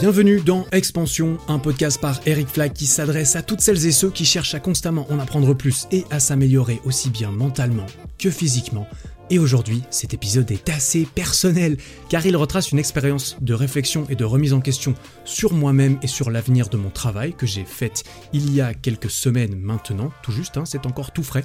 Bienvenue dans Expansion, un podcast par Eric Flag qui s'adresse à toutes celles et ceux qui cherchent à constamment en apprendre plus et à s'améliorer aussi bien mentalement que physiquement. Et aujourd'hui, cet épisode est assez personnel car il retrace une expérience de réflexion et de remise en question sur moi-même et sur l'avenir de mon travail que j'ai faite il y a quelques semaines maintenant, tout juste, hein, c'est encore tout frais.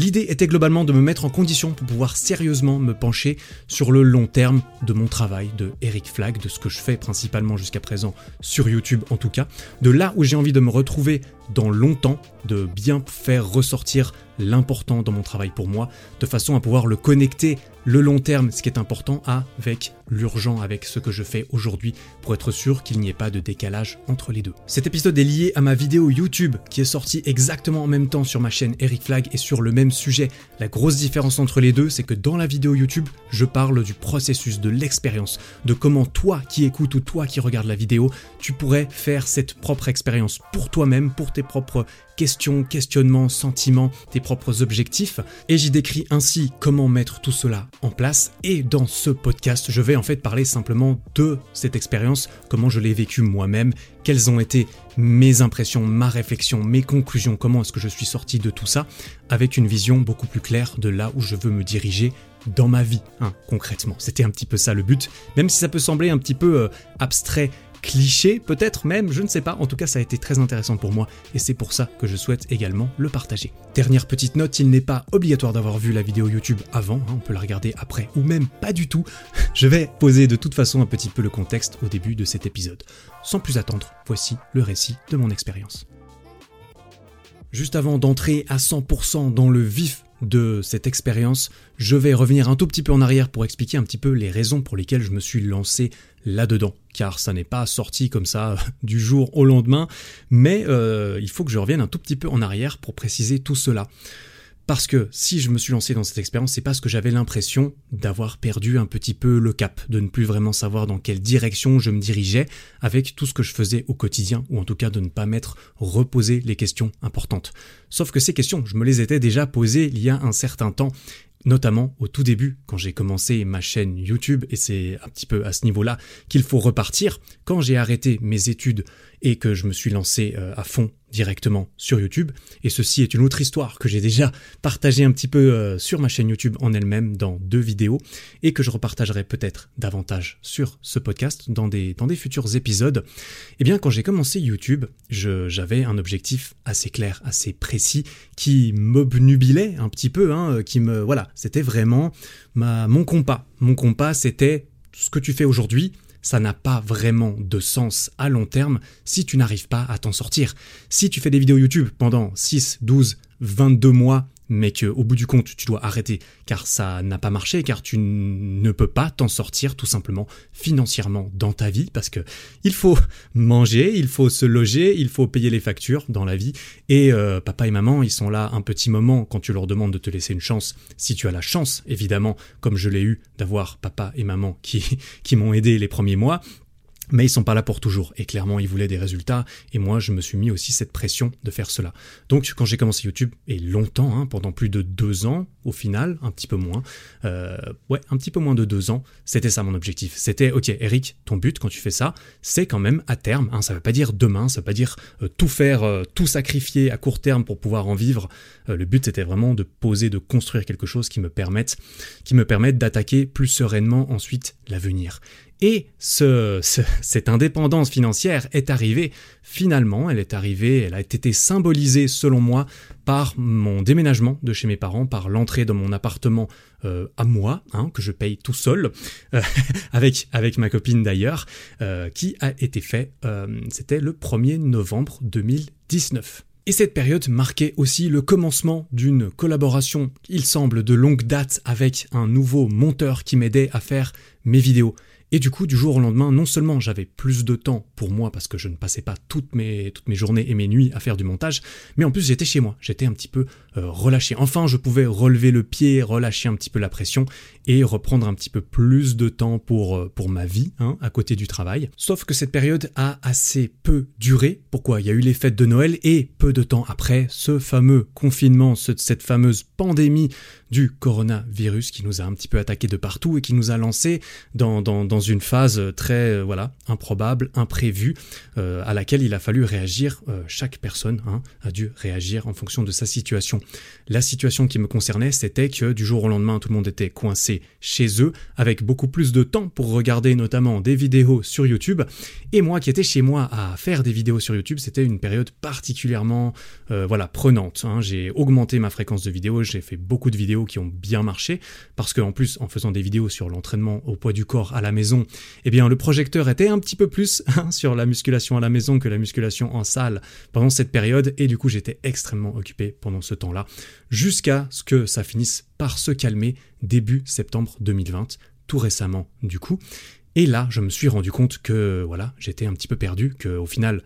L'idée était globalement de me mettre en condition pour pouvoir sérieusement me pencher sur le long terme de mon travail, de Eric Flag, de ce que je fais principalement jusqu'à présent sur YouTube en tout cas, de là où j'ai envie de me retrouver dans longtemps, de bien faire ressortir l'important dans mon travail pour moi, de façon à pouvoir le connecter le long terme, ce qui est important, avec l'urgent, avec ce que je fais aujourd'hui, pour être sûr qu'il n'y ait pas de décalage entre les deux. Cet épisode est lié à ma vidéo YouTube, qui est sortie exactement en même temps sur ma chaîne Eric Flag et sur le même sujet. La grosse différence entre les deux, c'est que dans la vidéo YouTube, je parle du processus, de l'expérience, de comment toi qui écoutes ou toi qui regardes la vidéo, tu pourrais faire cette propre expérience pour toi-même, pour tes propres questions, questionnements, sentiments, tes propres objectifs. Et j'y décris ainsi comment mettre tout cela en place. Et dans ce podcast, je vais en fait parler simplement de cette expérience, comment je l'ai vécue moi-même, quelles ont été mes impressions, ma réflexion, mes conclusions, comment est-ce que je suis sorti de tout ça, avec une vision beaucoup plus claire de là où je veux me diriger dans ma vie, hein, concrètement. C'était un petit peu ça le but, même si ça peut sembler un petit peu euh, abstrait cliché, peut-être même, je ne sais pas. En tout cas, ça a été très intéressant pour moi et c'est pour ça que je souhaite également le partager. Dernière petite note, il n'est pas obligatoire d'avoir vu la vidéo YouTube avant, hein, on peut la regarder après ou même pas du tout. Je vais poser de toute façon un petit peu le contexte au début de cet épisode. Sans plus attendre, voici le récit de mon expérience. Juste avant d'entrer à 100% dans le vif de cette expérience, je vais revenir un tout petit peu en arrière pour expliquer un petit peu les raisons pour lesquelles je me suis lancé là-dedans, car ça n'est pas sorti comme ça du jour au lendemain, mais euh, il faut que je revienne un tout petit peu en arrière pour préciser tout cela. Parce que si je me suis lancé dans cette expérience, c'est parce que j'avais l'impression d'avoir perdu un petit peu le cap, de ne plus vraiment savoir dans quelle direction je me dirigeais avec tout ce que je faisais au quotidien, ou en tout cas de ne pas m'être reposé les questions importantes. Sauf que ces questions, je me les étais déjà posées il y a un certain temps, notamment au tout début, quand j'ai commencé ma chaîne YouTube, et c'est un petit peu à ce niveau-là qu'il faut repartir, quand j'ai arrêté mes études et que je me suis lancé euh, à fond directement sur YouTube. Et ceci est une autre histoire que j'ai déjà partagée un petit peu euh, sur ma chaîne YouTube en elle-même dans deux vidéos et que je repartagerai peut-être davantage sur ce podcast dans des, dans des futurs épisodes. Eh bien, quand j'ai commencé YouTube, j'avais un objectif assez clair, assez précis qui m'obnubilait un petit peu, hein, qui me, voilà, c'était vraiment ma, mon compas. Mon compas, c'était ce que tu fais aujourd'hui, ça n'a pas vraiment de sens à long terme si tu n'arrives pas à t'en sortir. Si tu fais des vidéos YouTube pendant 6, 12, 22 mois mais qu'au bout du compte, tu dois arrêter car ça n'a pas marché, car tu ne peux pas t'en sortir tout simplement financièrement dans ta vie, parce que il faut manger, il faut se loger, il faut payer les factures dans la vie, et euh, papa et maman, ils sont là un petit moment quand tu leur demandes de te laisser une chance, si tu as la chance, évidemment, comme je l'ai eu d'avoir papa et maman qui, qui m'ont aidé les premiers mois, mais ils sont pas là pour toujours. Et clairement, ils voulaient des résultats. Et moi, je me suis mis aussi cette pression de faire cela. Donc, quand j'ai commencé YouTube, et longtemps, hein, pendant plus de deux ans, au final, un petit peu moins, euh, ouais, un petit peu moins de deux ans, c'était ça mon objectif. C'était, ok, Eric, ton but quand tu fais ça, c'est quand même à terme. Hein, ça veut pas dire demain, ça veut pas dire euh, tout faire, euh, tout sacrifier à court terme pour pouvoir en vivre. le but, c'était vraiment de poser, de construire quelque chose qui me permette, qui me permette d'attaquer plus sereinement ensuite l'avenir. Et ce, cette indépendance financière est arrivée, finalement, elle est arrivée, elle a été symbolisée selon moi par mon déménagement de chez mes parents, par l'entrée dans mon appartement euh, à moi, hein, que je paye tout seul, euh, avec, avec ma copine d'ailleurs, euh, qui a été fait, c'était le 1er novembre 2019. Et cette période marquait aussi le commencement d'une collaboration, il semble, de longue date avec un nouveau monteur qui m'aidait à faire mes vidéos. Et du coup, du jour au lendemain, non seulement j'avais plus de temps pour moi parce que je ne passais pas toutes mes, journées et mes nuits à faire du montage, mais en plus j'étais chez moi, j'étais un petit peu euh, relâché. Enfin, je pouvais relever le pied, relâcher un petit peu la pression et reprendre un petit peu plus de temps pour, euh, pour ma vie, hein, à côté du travail. Sauf que cette période a assez peu duré. Pourquoi? Il y a eu les fêtes de Noël et peu de temps après, ce fameux confinement, cette fameuse pandémie du coronavirus qui nous a un petit peu attaqué de partout et qui nous a lancé dans, dans, une phase très euh, voilà improbable, imprévue, euh, à laquelle il a fallu réagir. Chaque personne hein, a dû réagir en fonction de sa situation. La situation qui me concernait, c'était que du jour au lendemain, tout le monde était coincé chez eux, avec beaucoup plus de temps pour regarder notamment des vidéos sur YouTube. Et moi qui étais chez moi à faire des vidéos sur YouTube, c'était une période particulièrement voilà prenante. Hein. J'ai augmenté ma fréquence de vidéos, j'ai fait beaucoup de vidéos qui ont bien marché, parce qu'en plus, en faisant des vidéos sur l'entraînement au poids du corps à la maison, eh bien, le projecteur était un petit peu plus hein, sur la musculation à la maison que la musculation en salle pendant cette période, et du coup, j'étais extrêmement occupé pendant ce temps-là, jusqu'à ce que ça finisse par se calmer début septembre 2020, tout récemment, du coup. Et là, je me suis rendu compte que, voilà, j'étais un petit peu perdu, que au final,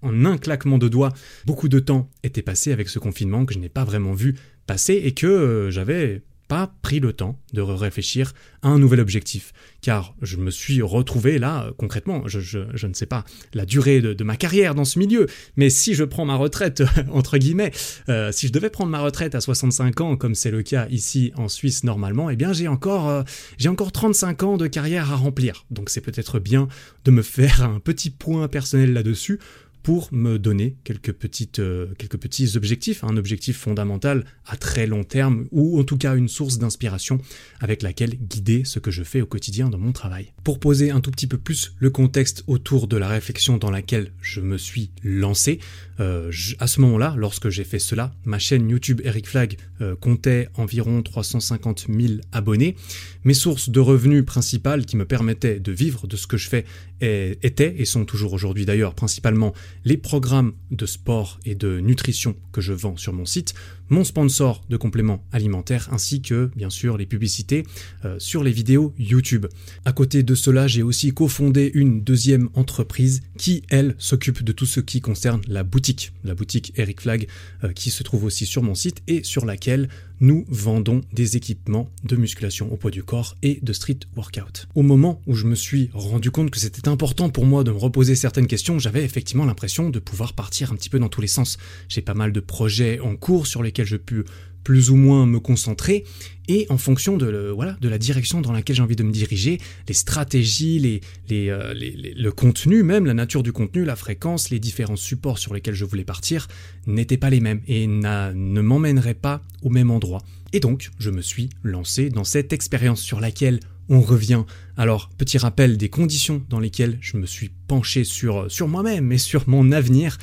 en un claquement de doigts, beaucoup de temps était passé avec ce confinement que je n'ai pas vraiment vu passer et que euh, j'avais pas pris le temps de réfléchir à un nouvel objectif. Car je me suis retrouvé là, euh, concrètement, je, ne sais pas la durée de, ma carrière dans ce milieu, mais si je prends ma retraite, entre guillemets, euh, si je devais prendre ma retraite à 65 ans, comme c'est le cas ici en Suisse normalement, eh bien j'ai encore, j'ai encore 35 ans de carrière à remplir. Donc c'est peut-être bien de me faire un petit point personnel là-dessus pour me donner quelques, petites, euh, quelques petits objectifs, un objectif fondamental à très long terme, ou en tout cas une source d'inspiration avec laquelle guider ce que je fais au quotidien dans mon travail. Pour poser un tout petit peu plus le contexte autour de la réflexion dans laquelle je me suis lancé, euh, à ce moment-là, lorsque j'ai fait cela, ma chaîne YouTube Eric Flag euh, comptait environ 350 000 abonnés. Mes sources de revenus principales qui me permettaient de vivre de ce que je fais étaient, et sont toujours aujourd'hui d'ailleurs, principalement les programmes de sport et de nutrition que je vends sur mon site, mon sponsor de compléments alimentaires ainsi que bien sûr les publicités euh, sur les vidéos YouTube. À côté de cela, j'ai aussi cofondé une deuxième entreprise qui, elle, s'occupe de tout ce qui concerne la boutique, la boutique Eric Flag euh, qui se trouve aussi sur mon site et sur laquelle nous vendons des équipements de musculation au poids du corps et de street workout. Au moment où je me suis rendu compte que c'était important pour moi de me reposer certaines questions, j'avais effectivement l'impression de pouvoir partir un petit peu dans tous les sens. J'ai pas mal de projets en cours sur lesquels je peux plus ou moins me concentrer et en fonction de, voilà, de la direction dans laquelle j'ai envie de me diriger, les stratégies, les, les, euh, le contenu même, la nature du contenu, la fréquence, les différents supports sur lesquels je voulais partir n'étaient pas les mêmes et ne m'emmèneraient pas au même endroit. Et donc, je me suis lancé dans cette expérience sur laquelle on revient. Alors, petit rappel des conditions dans lesquelles je me suis penché sur, sur moi-même et sur mon avenir.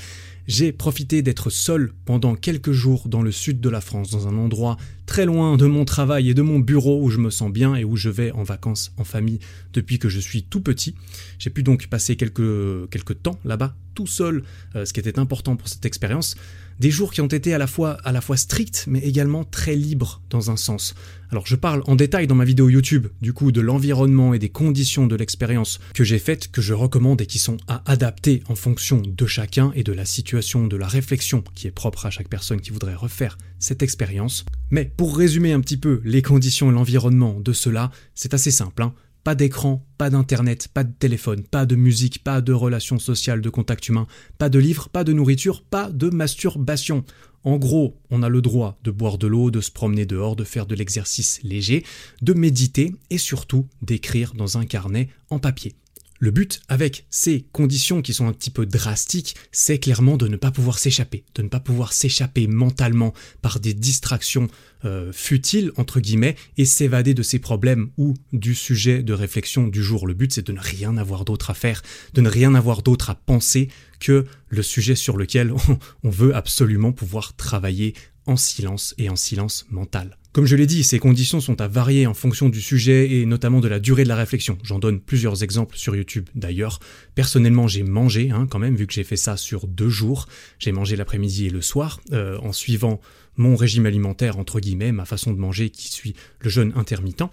J'ai profité d'être seul pendant quelques jours dans le sud de la France, dans un endroit très loin de mon travail et de mon bureau où je me sens bien et où je vais en vacances en famille depuis que je suis tout petit. J'ai pu donc passer quelques, quelques temps là-bas tout seul, euh, ce qui était important pour cette expérience. Des jours qui ont été à la fois stricts mais également très libres dans un sens. Alors je parle en détail dans ma vidéo YouTube du coup de l'environnement et des conditions de l'expérience que j'ai faites, que je recommande et qui sont à adapter en fonction de chacun et de la situation, de la réflexion qui est propre à chaque personne qui voudrait refaire cette expérience. Mais pour résumer un petit peu les conditions et l'environnement de cela, c'est assez simple. Hein. Pas d'écran, pas d'internet, pas de téléphone, pas de musique, pas de relations sociales, de contact humain, pas de livres, pas de nourriture, pas de masturbation. En gros, on a le droit de boire de l'eau, de se promener dehors, de faire de l'exercice léger, de méditer et surtout d'écrire dans un carnet en papier. Le but avec ces conditions qui sont un petit peu drastiques, c'est clairement de ne pas pouvoir s'échapper, de ne pas pouvoir s'échapper mentalement par des distractions euh, futiles, entre guillemets, et s'évader de ses problèmes ou du sujet de réflexion du jour. Le but, c'est de ne rien avoir d'autre à faire, de ne rien avoir d'autre à penser que le sujet sur lequel on veut absolument pouvoir travailler en silence et en silence mental. Comme je l'ai dit, ces conditions sont à varier en fonction du sujet et notamment de la durée de la réflexion. J'en donne plusieurs exemples sur YouTube d'ailleurs. Personnellement, j'ai mangé hein, quand même, vu que j'ai fait ça sur deux jours. J'ai mangé l'après-midi et le soir, euh, en suivant mon régime alimentaire, entre guillemets, ma façon de manger qui suit le jeûne intermittent.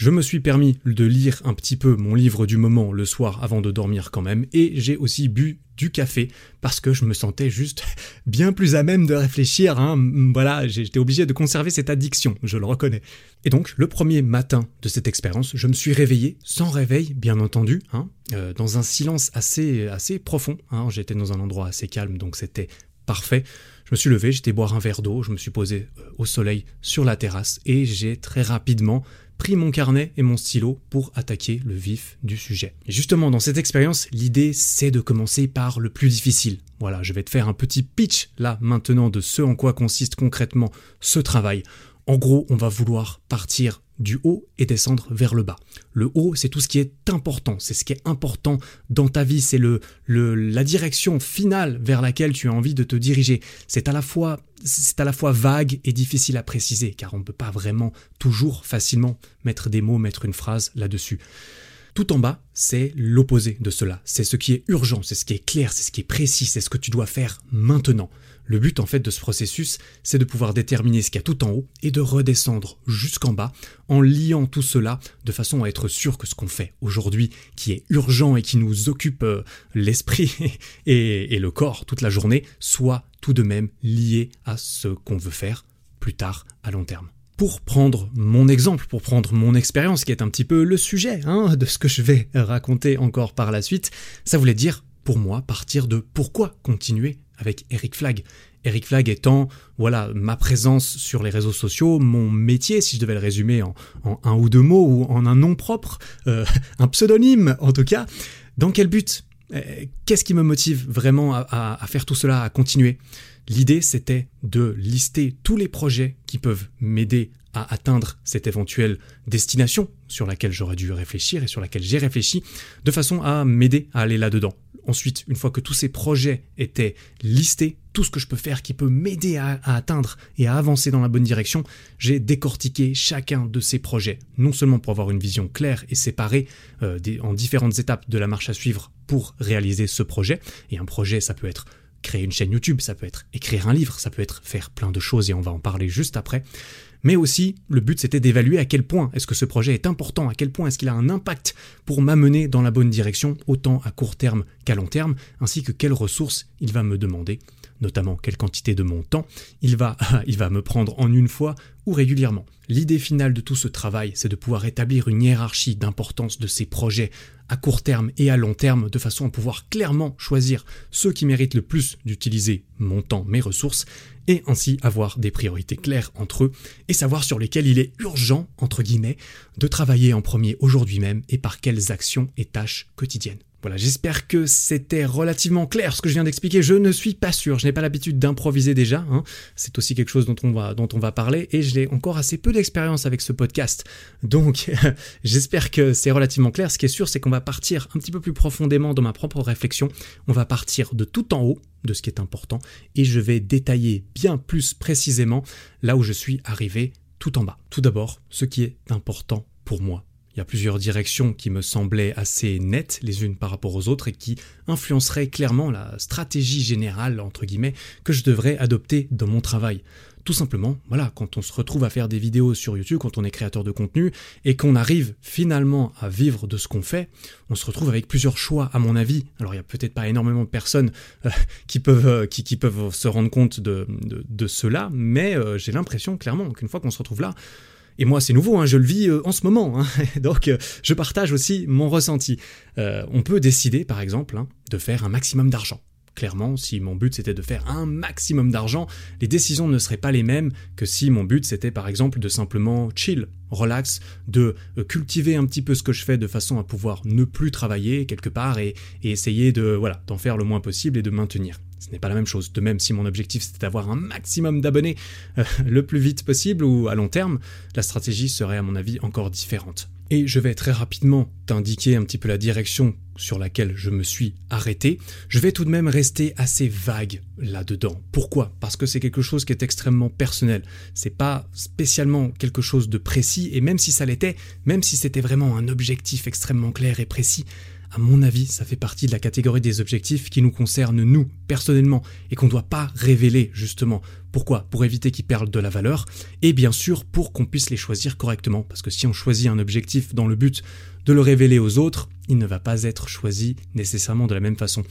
Je me suis permis de lire un petit peu mon livre du moment le soir avant de dormir quand même, et j'ai aussi bu du café parce que je me sentais juste bien plus à même de réfléchir. Hein. Voilà, j'étais obligé de conserver cette addiction, je le reconnais. Et donc, le premier matin de cette expérience, je me suis réveillé sans réveil, bien entendu, hein, euh, dans un silence assez, assez profond. Hein. J'étais dans un endroit assez calme, donc c'était parfait. Je me suis levé, j'étais boire un verre d'eau, je me suis posé euh, au soleil sur la terrasse et j'ai très rapidement pris mon carnet et mon stylo pour attaquer le vif du sujet. Et justement, dans cette expérience, l'idée c'est de commencer par le plus difficile. Voilà, je vais te faire un petit pitch là maintenant de ce en quoi consiste concrètement ce travail. En gros, on va vouloir partir du haut et descendre vers le bas. Le haut, c'est tout ce qui est important, c'est ce qui est important dans ta vie, c'est le, la direction finale vers laquelle tu as envie de te diriger. C'est à la fois c'est à la fois vague et difficile à préciser car on ne peut pas vraiment toujours facilement mettre des mots, mettre une phrase là-dessus. Tout en bas, c'est l'opposé de cela. C'est ce qui est urgent, c'est ce qui est clair, c'est ce qui est précis, c'est ce que tu dois faire maintenant. Le but en fait de ce processus, c'est de pouvoir déterminer ce qu'il y a tout en haut et de redescendre jusqu'en bas en liant tout cela de façon à être sûr que ce qu'on fait aujourd'hui, qui est urgent et qui nous occupe euh, l'esprit et, le corps toute la journée, soit tout de même lié à ce qu'on veut faire plus tard à long terme. Pour prendre mon exemple, pour prendre mon expérience, qui est un petit peu le sujet hein, de ce que je vais raconter encore par la suite, ça voulait dire pour moi partir de pourquoi continuer avec Eric Flag. Eric Flag étant voilà ma présence sur les réseaux sociaux, mon métier, si je devais le résumer en, un ou deux mots ou en un nom propre, euh, un pseudonyme en tout cas. Dans quel but? Euh, Qu'est-ce qui me motive vraiment à faire tout cela, à continuer? L'idée, c'était de lister tous les projets qui peuvent m'aider à atteindre cette éventuelle destination sur laquelle j'aurais dû réfléchir et sur laquelle j'ai réfléchi, de façon à m'aider à aller là-dedans. Ensuite, une fois que tous ces projets étaient listés, tout ce que je peux faire qui peut m'aider à, atteindre et à avancer dans la bonne direction, j'ai décortiqué chacun de ces projets, non seulement pour avoir une vision claire et séparée euh, en différentes étapes de la marche à suivre pour réaliser ce projet, et un projet ça peut être créer une chaîne YouTube, ça peut être écrire un livre, ça peut être faire plein de choses et on va en parler juste après. Mais aussi, le but c'était d'évaluer à quel point est-ce que ce projet est important, à quel point est-ce qu'il a un impact pour m'amener dans la bonne direction, autant à court terme qu'à long terme, ainsi que quelles ressources il va me demander, notamment quelle quantité de mon temps il va, il va me prendre en une fois ou régulièrement. L'idée finale de tout ce travail, c'est de pouvoir établir une hiérarchie d'importance de ces projets à court terme et à long terme de façon à pouvoir clairement choisir ceux qui méritent le plus d'utiliser mon temps, mes ressources, et ainsi avoir des priorités claires entre eux et savoir sur lesquels il est urgent, entre guillemets, de travailler en premier aujourd'hui même et par quelles actions et tâches quotidiennes. Voilà, j'espère que c'était relativement clair ce que je viens d'expliquer. Je ne suis pas sûr, je n'ai pas l'habitude d'improviser déjà. Hein. C'est aussi quelque chose dont on va, dont on va parler et je l'ai encore assez peu d'expérience avec ce podcast. Donc, j'espère que c'est relativement clair. Ce qui est sûr, c'est qu'on va partir un petit peu plus profondément dans ma propre réflexion. On va partir de tout en haut, de ce qui est important, et je vais détailler bien plus précisément là où je suis arrivé tout en bas. Tout d'abord, ce qui est important pour moi il y a plusieurs directions qui me semblaient assez nettes les unes par rapport aux autres et qui influenceraient clairement la stratégie générale, entre guillemets, que je devrais adopter dans mon travail. Tout simplement, voilà, quand on se retrouve à faire des vidéos sur YouTube, quand on est créateur de contenu, et qu'on arrive finalement à vivre de ce qu'on fait, on se retrouve avec plusieurs choix, à mon avis. Alors il n'y a peut-être pas énormément de personnes euh, qui, peuvent, euh, qui, peuvent se rendre compte de, cela, mais euh, j'ai l'impression clairement qu'une fois qu'on se retrouve là, et moi, c'est nouveau, hein, je le vis euh, en ce moment. Hein. Donc, euh, je partage aussi mon ressenti. Euh, on peut décider, par exemple, hein, de faire un maximum d'argent. Clairement, si mon but c'était de faire un maximum d'argent, les décisions ne seraient pas les mêmes que si mon but c'était par exemple de simplement chill, relax, de cultiver un petit peu ce que je fais de façon à pouvoir ne plus travailler quelque part et, et essayer de voilà d'en faire le moins possible et de maintenir. Ce n'est pas la même chose. De même, si mon objectif c'était d'avoir un maximum d'abonnés euh, le plus vite possible ou à long terme, la stratégie serait à mon avis encore différente. Et je vais très rapidement t'indiquer un petit peu la direction sur laquelle je me suis arrêté. Je vais tout de même rester assez vague là-dedans. Pourquoi? Parce que c'est quelque chose qui est extrêmement personnel. C'est pas spécialement quelque chose de précis, et même si ça l'était, même si c'était vraiment un objectif extrêmement clair et précis, à mon avis, ça fait partie de la catégorie des objectifs qui nous concernent nous, personnellement, et qu'on ne doit pas révéler, justement. Pourquoi? Pour éviter qu'ils perdent de la valeur, et bien sûr pour qu'on puisse les choisir correctement, parce que si on choisit un objectif dans le but de le révéler aux autres, il ne va pas être choisi nécessairement de la même façon.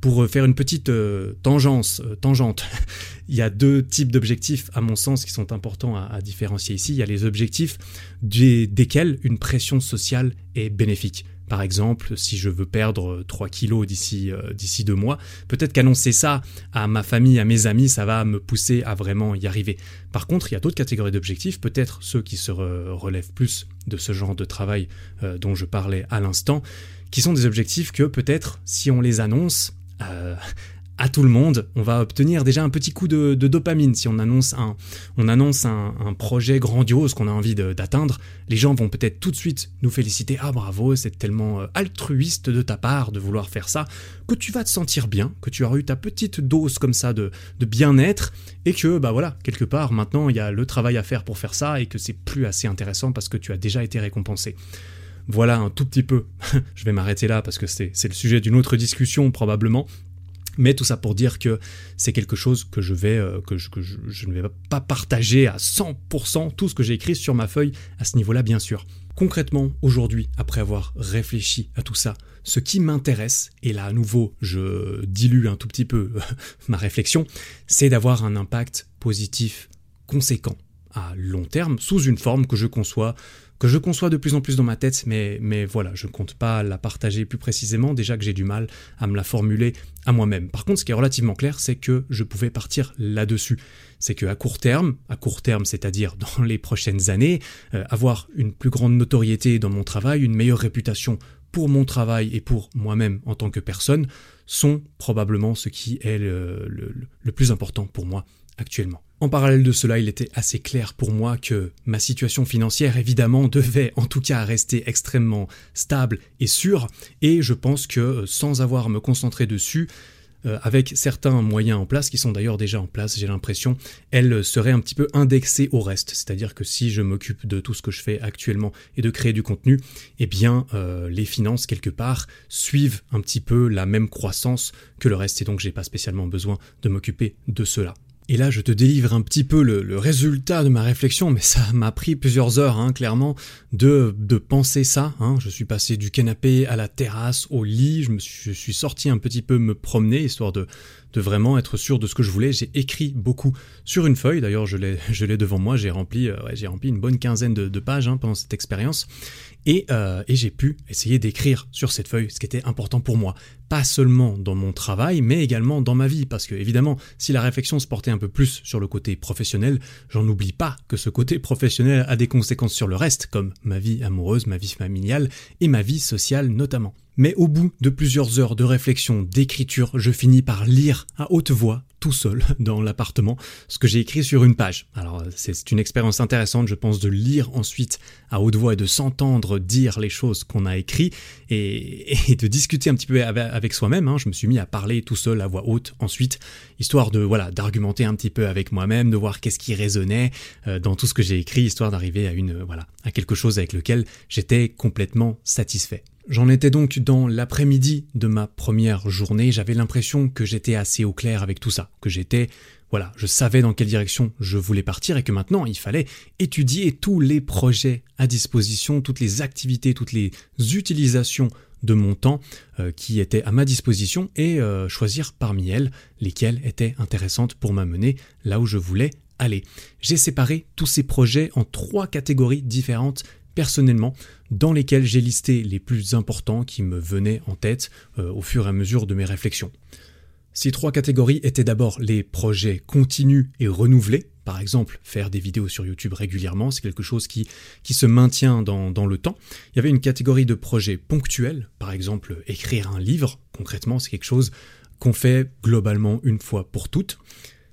Pour euh, faire une petite euh, tangence, euh, tangente, il y a deux types d'objectifs, à mon sens, qui sont importants à, différencier ici. Il y a les objectifs desquels une pression sociale est bénéfique. Par exemple, si je veux perdre 3 kilos d'ici d'ici deux mois, peut-être qu'annoncer ça à ma famille, à mes amis, ça va me pousser à vraiment y arriver. Par contre, il y a d'autres catégories d'objectifs, peut-être ceux qui se relèvent plus de ce genre de travail dont je parlais à l'instant, qui sont des objectifs que peut-être si on les annonce, à tout le monde, on va obtenir déjà un petit coup de, dopamine. Si on annonce un, on annonce un, projet grandiose qu'on a envie d'atteindre, les gens vont peut-être tout de suite nous féliciter. Ah bravo, c'est tellement euh, altruiste de ta part de vouloir faire ça, que tu vas te sentir bien, que tu as eu ta petite dose comme ça de, de bien-être, et que bah voilà, quelque part maintenant il y a le travail à faire pour faire ça, et que c'est plus assez intéressant parce que tu as déjà été récompensé. Voilà un tout petit peu. Je vais m'arrêter là parce que c'est le sujet d'une autre discussion probablement. Mais tout ça pour dire que c'est quelque chose que je euh, ne vais pas partager à 100% tout ce que j'ai écrit sur ma feuille à ce niveau-là bien sûr. Concrètement, aujourd'hui, après avoir réfléchi à tout ça, ce qui m'intéresse, et là à nouveau je dilue un tout petit peu ma réflexion, c'est d'avoir un impact positif conséquent à long terme sous une forme que je conçois je conçois de plus en plus dans ma tête, mais, voilà, je ne compte pas la partager plus précisément, déjà que j'ai du mal à me la formuler à moi-même. Par contre, ce qui est relativement clair, c'est que je pouvais partir là-dessus. C'est que à court terme, à court terme, c'est-à-dire dans les prochaines années, euh, avoir une plus grande notoriété dans mon travail, une meilleure réputation pour mon travail et pour moi-même en tant que personne, sont probablement ce qui est le plus important pour moi actuellement. En parallèle de cela, il était assez clair pour moi que ma situation financière, évidemment, devait en tout cas rester extrêmement stable et sûre, et je pense que euh, sans avoir à me concentrer dessus, euh, avec certains moyens en place, qui sont d'ailleurs déjà en place, j'ai l'impression, elle serait un petit peu indexée au reste. C'est-à-dire que si je m'occupe de tout ce que je fais actuellement et de créer du contenu, eh bien, euh, les finances, quelque part, suivent un petit peu la même croissance que le reste, et donc j'ai pas spécialement besoin de m'occuper de cela. Et là, je te délivre un petit peu le, résultat de ma réflexion, mais ça m'a pris plusieurs heures, hein, clairement, de, de penser ça. Hein. Je suis passé du canapé à la terrasse, au lit, je, me je suis sorti un petit peu me promener, histoire de, de vraiment être sûr de ce que je voulais. J'ai écrit beaucoup sur une feuille, d'ailleurs je l'ai, je l'ai devant moi, j'ai rempli, euh, j'ai rempli une bonne quinzaine de, pages hein, pendant cette expérience. Euh, et, j'ai pu essayer d'écrire sur cette feuille ce qui était important pour moi. Pas seulement dans mon travail, mais également dans ma vie. Parce que, évidemment, si la réflexion se portait un peu plus sur le côté professionnel, j'en oublie pas que ce côté professionnel a des conséquences sur le reste, comme ma vie amoureuse, ma vie familiale et ma vie sociale notamment. Mais au bout de plusieurs heures de réflexion, d'écriture, je finis par lire à haute voix, tout seul, dans l'appartement, ce que j'ai écrit sur une page. Alors c'est une expérience intéressante, je pense, de lire ensuite à haute voix et de s'entendre dire les choses qu'on a écrites et, de discuter un petit peu avec soi-même. Hein. Je me suis mis à parler tout seul à voix haute ensuite, histoire de voilà d'argumenter un petit peu avec moi-même, de voir qu'est-ce qui résonnait euh, dans tout ce que j'ai écrit, histoire d'arriver à une voilà à quelque chose avec lequel j'étais complètement satisfait. J'en étais donc dans l'après-midi de ma première journée, j'avais l'impression que j'étais assez au clair avec tout ça, que j'étais, voilà, je savais dans quelle direction je voulais partir et que maintenant il fallait étudier tous les projets à disposition, toutes les activités, toutes les utilisations de mon temps euh, qui étaient à ma disposition et euh, choisir parmi elles lesquelles étaient intéressantes pour m'amener là où je voulais aller. J'ai séparé tous ces projets en trois catégories différentes personnellement, dans lesquels j'ai listé les plus importants qui me venaient en tête euh, au fur et à mesure de mes réflexions. Ces trois catégories étaient d'abord les projets continus et renouvelés, par exemple faire des vidéos sur YouTube régulièrement, c'est quelque chose qui, se maintient dans, dans, le temps. Il y avait une catégorie de projets ponctuels, par exemple écrire un livre, concrètement c'est quelque chose qu'on fait globalement une fois pour toutes.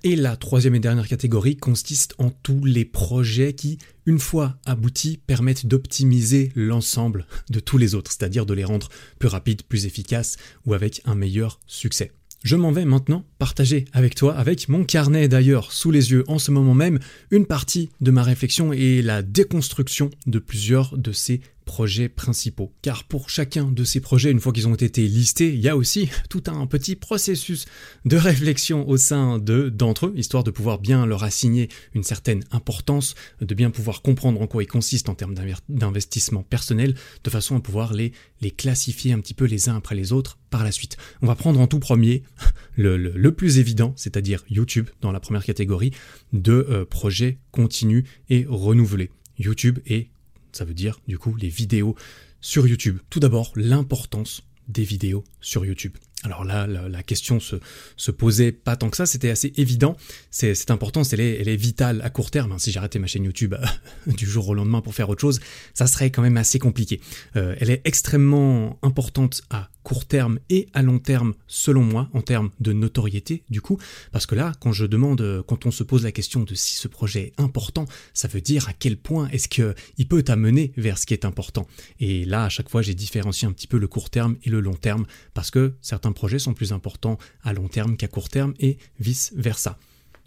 Et la troisième et dernière catégorie consiste en tous les projets qui, une fois aboutis, permettent d'optimiser l'ensemble de tous les autres, c'est-à-dire de les rendre plus rapides, plus efficaces ou avec un meilleur succès. Je m'en vais maintenant partager avec toi, avec mon carnet d'ailleurs sous les yeux en ce moment même, une partie de ma réflexion et la déconstruction de plusieurs de ces projets principaux. Car pour chacun de ces projets, une fois qu'ils ont été listés, il y a aussi tout un petit processus de réflexion au sein de d'entre eux, histoire de pouvoir bien leur assigner une certaine importance, de bien pouvoir comprendre en quoi ils consistent en termes d'investissement personnel, de façon à pouvoir les, classifier un petit peu les uns après les autres par la suite. On va prendre en tout premier le, le, plus évident, c'est-à-dire YouTube dans la première catégorie de euh, projets continus et renouvelés. YouTube est ça veut dire du coup les vidéos sur YouTube. Tout d'abord, l'importance des vidéos sur YouTube. Alors là, la, question se, se, posait pas tant que ça, c'était assez évident. C'est important, elle est, elle est vitale à court terme. Hein. Si j'arrêtais ma chaîne YouTube du jour au lendemain pour faire autre chose, ça serait quand même assez compliqué. Euh, elle est extrêmement importante à court terme et à long terme, selon moi, en termes de notoriété, du coup, parce que là, quand je demande, quand on se pose la question de si ce projet est important, ça veut dire à quel point est-ce qu'il peut t'amener vers ce qui est important. Et là, à chaque fois, j'ai différencié un petit peu le court terme et le long terme, parce que certains projets sont plus importants à long terme qu'à court terme et vice-versa.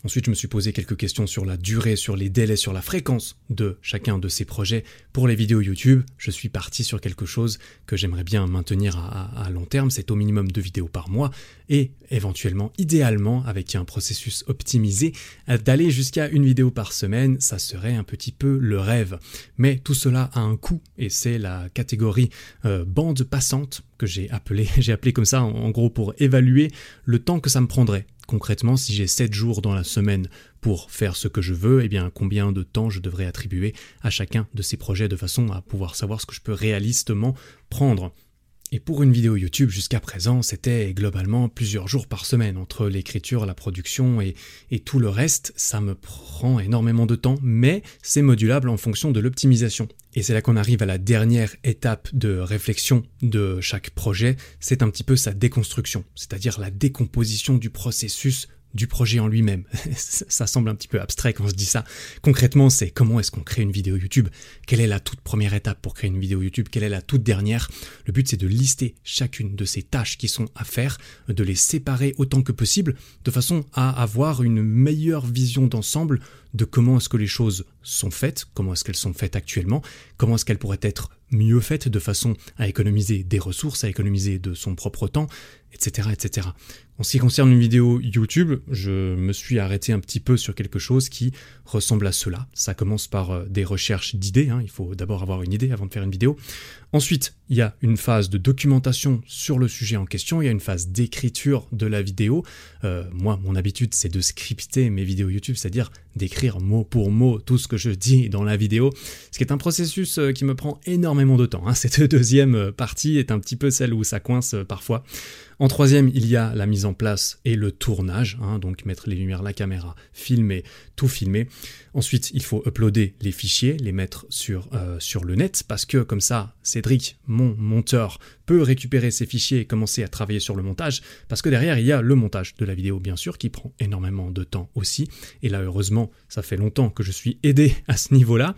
Ensuite, je me suis posé quelques questions sur la durée, sur les délais, sur la fréquence de chacun de ces projets. Pour les vidéos YouTube, je suis parti sur quelque chose que j'aimerais bien maintenir à, long terme, c'est au minimum deux vidéos par mois, et éventuellement, idéalement, avec un processus optimisé, d'aller jusqu'à une vidéo par semaine, ça serait un petit peu le rêve. Mais tout cela a un coût, et c'est la catégorie euh, bande passante que j'ai appelé, j'ai appelé comme ça en gros pour évaluer le temps que ça me prendrait Concrètement, si j'ai 7 jours dans la semaine pour faire ce que je veux, eh bien combien de temps je devrais attribuer à chacun de ces projets de façon à pouvoir savoir ce que je peux réalistement prendre? Et pour une vidéo YouTube jusqu'à présent, c'était globalement plusieurs jours par semaine entre l'écriture, la production et, tout le reste. Ça me prend énormément de temps, mais c'est modulable en fonction de l'optimisation. Et c'est là qu'on arrive à la dernière étape de réflexion de chaque projet, c'est un petit peu sa déconstruction, c'est-à-dire la décomposition du processus du projet en lui-même. ça semble un petit peu abstrait quand je dis ça. Concrètement, c'est comment est-ce qu'on crée une vidéo YouTube? Quelle est la toute première étape pour créer une vidéo YouTube? Quelle est la toute dernière? Le but, c'est de lister chacune de ces tâches qui sont à faire, de les séparer autant que possible, de façon à avoir une meilleure vision d'ensemble de comment est-ce que les choses sont faites, comment est-ce qu'elles sont faites actuellement, comment est-ce qu'elles pourraient être mieux faites de façon à économiser des ressources, à économiser de son propre temps, etc., etc. En ce qui concerne une vidéo YouTube, je me suis arrêté un petit peu sur quelque chose qui ressemble à cela. Ça commence par euh, des recherches d'idées, hein. il faut d'abord avoir une idée avant de faire une vidéo. Ensuite, il y a une phase de documentation sur le sujet en question, il y a une phase d'écriture de la vidéo. Euh, moi, mon habitude, c'est de scripter mes vidéos YouTube, c'est-à-dire d'écrire mot pour mot tout ce que je dis dans la vidéo, ce qui est un processus euh, qui me prend énormément de temps. Hein. Cette deuxième partie est un petit peu celle où ça coince parfois. En troisième, il y a la mise en place et le tournage, hein, donc mettre les lumières, la caméra, filmer, tout filmer. Ensuite, il faut uploader les fichiers, les mettre sur, euh, le net, parce que comme ça, Cédric, mon monteur, peut récupérer ces fichiers et commencer à travailler sur le montage, parce que derrière, il y a le montage de la vidéo, bien sûr, qui prend énormément de temps aussi. Et là, heureusement, ça fait longtemps que je suis aidé à ce niveau-là.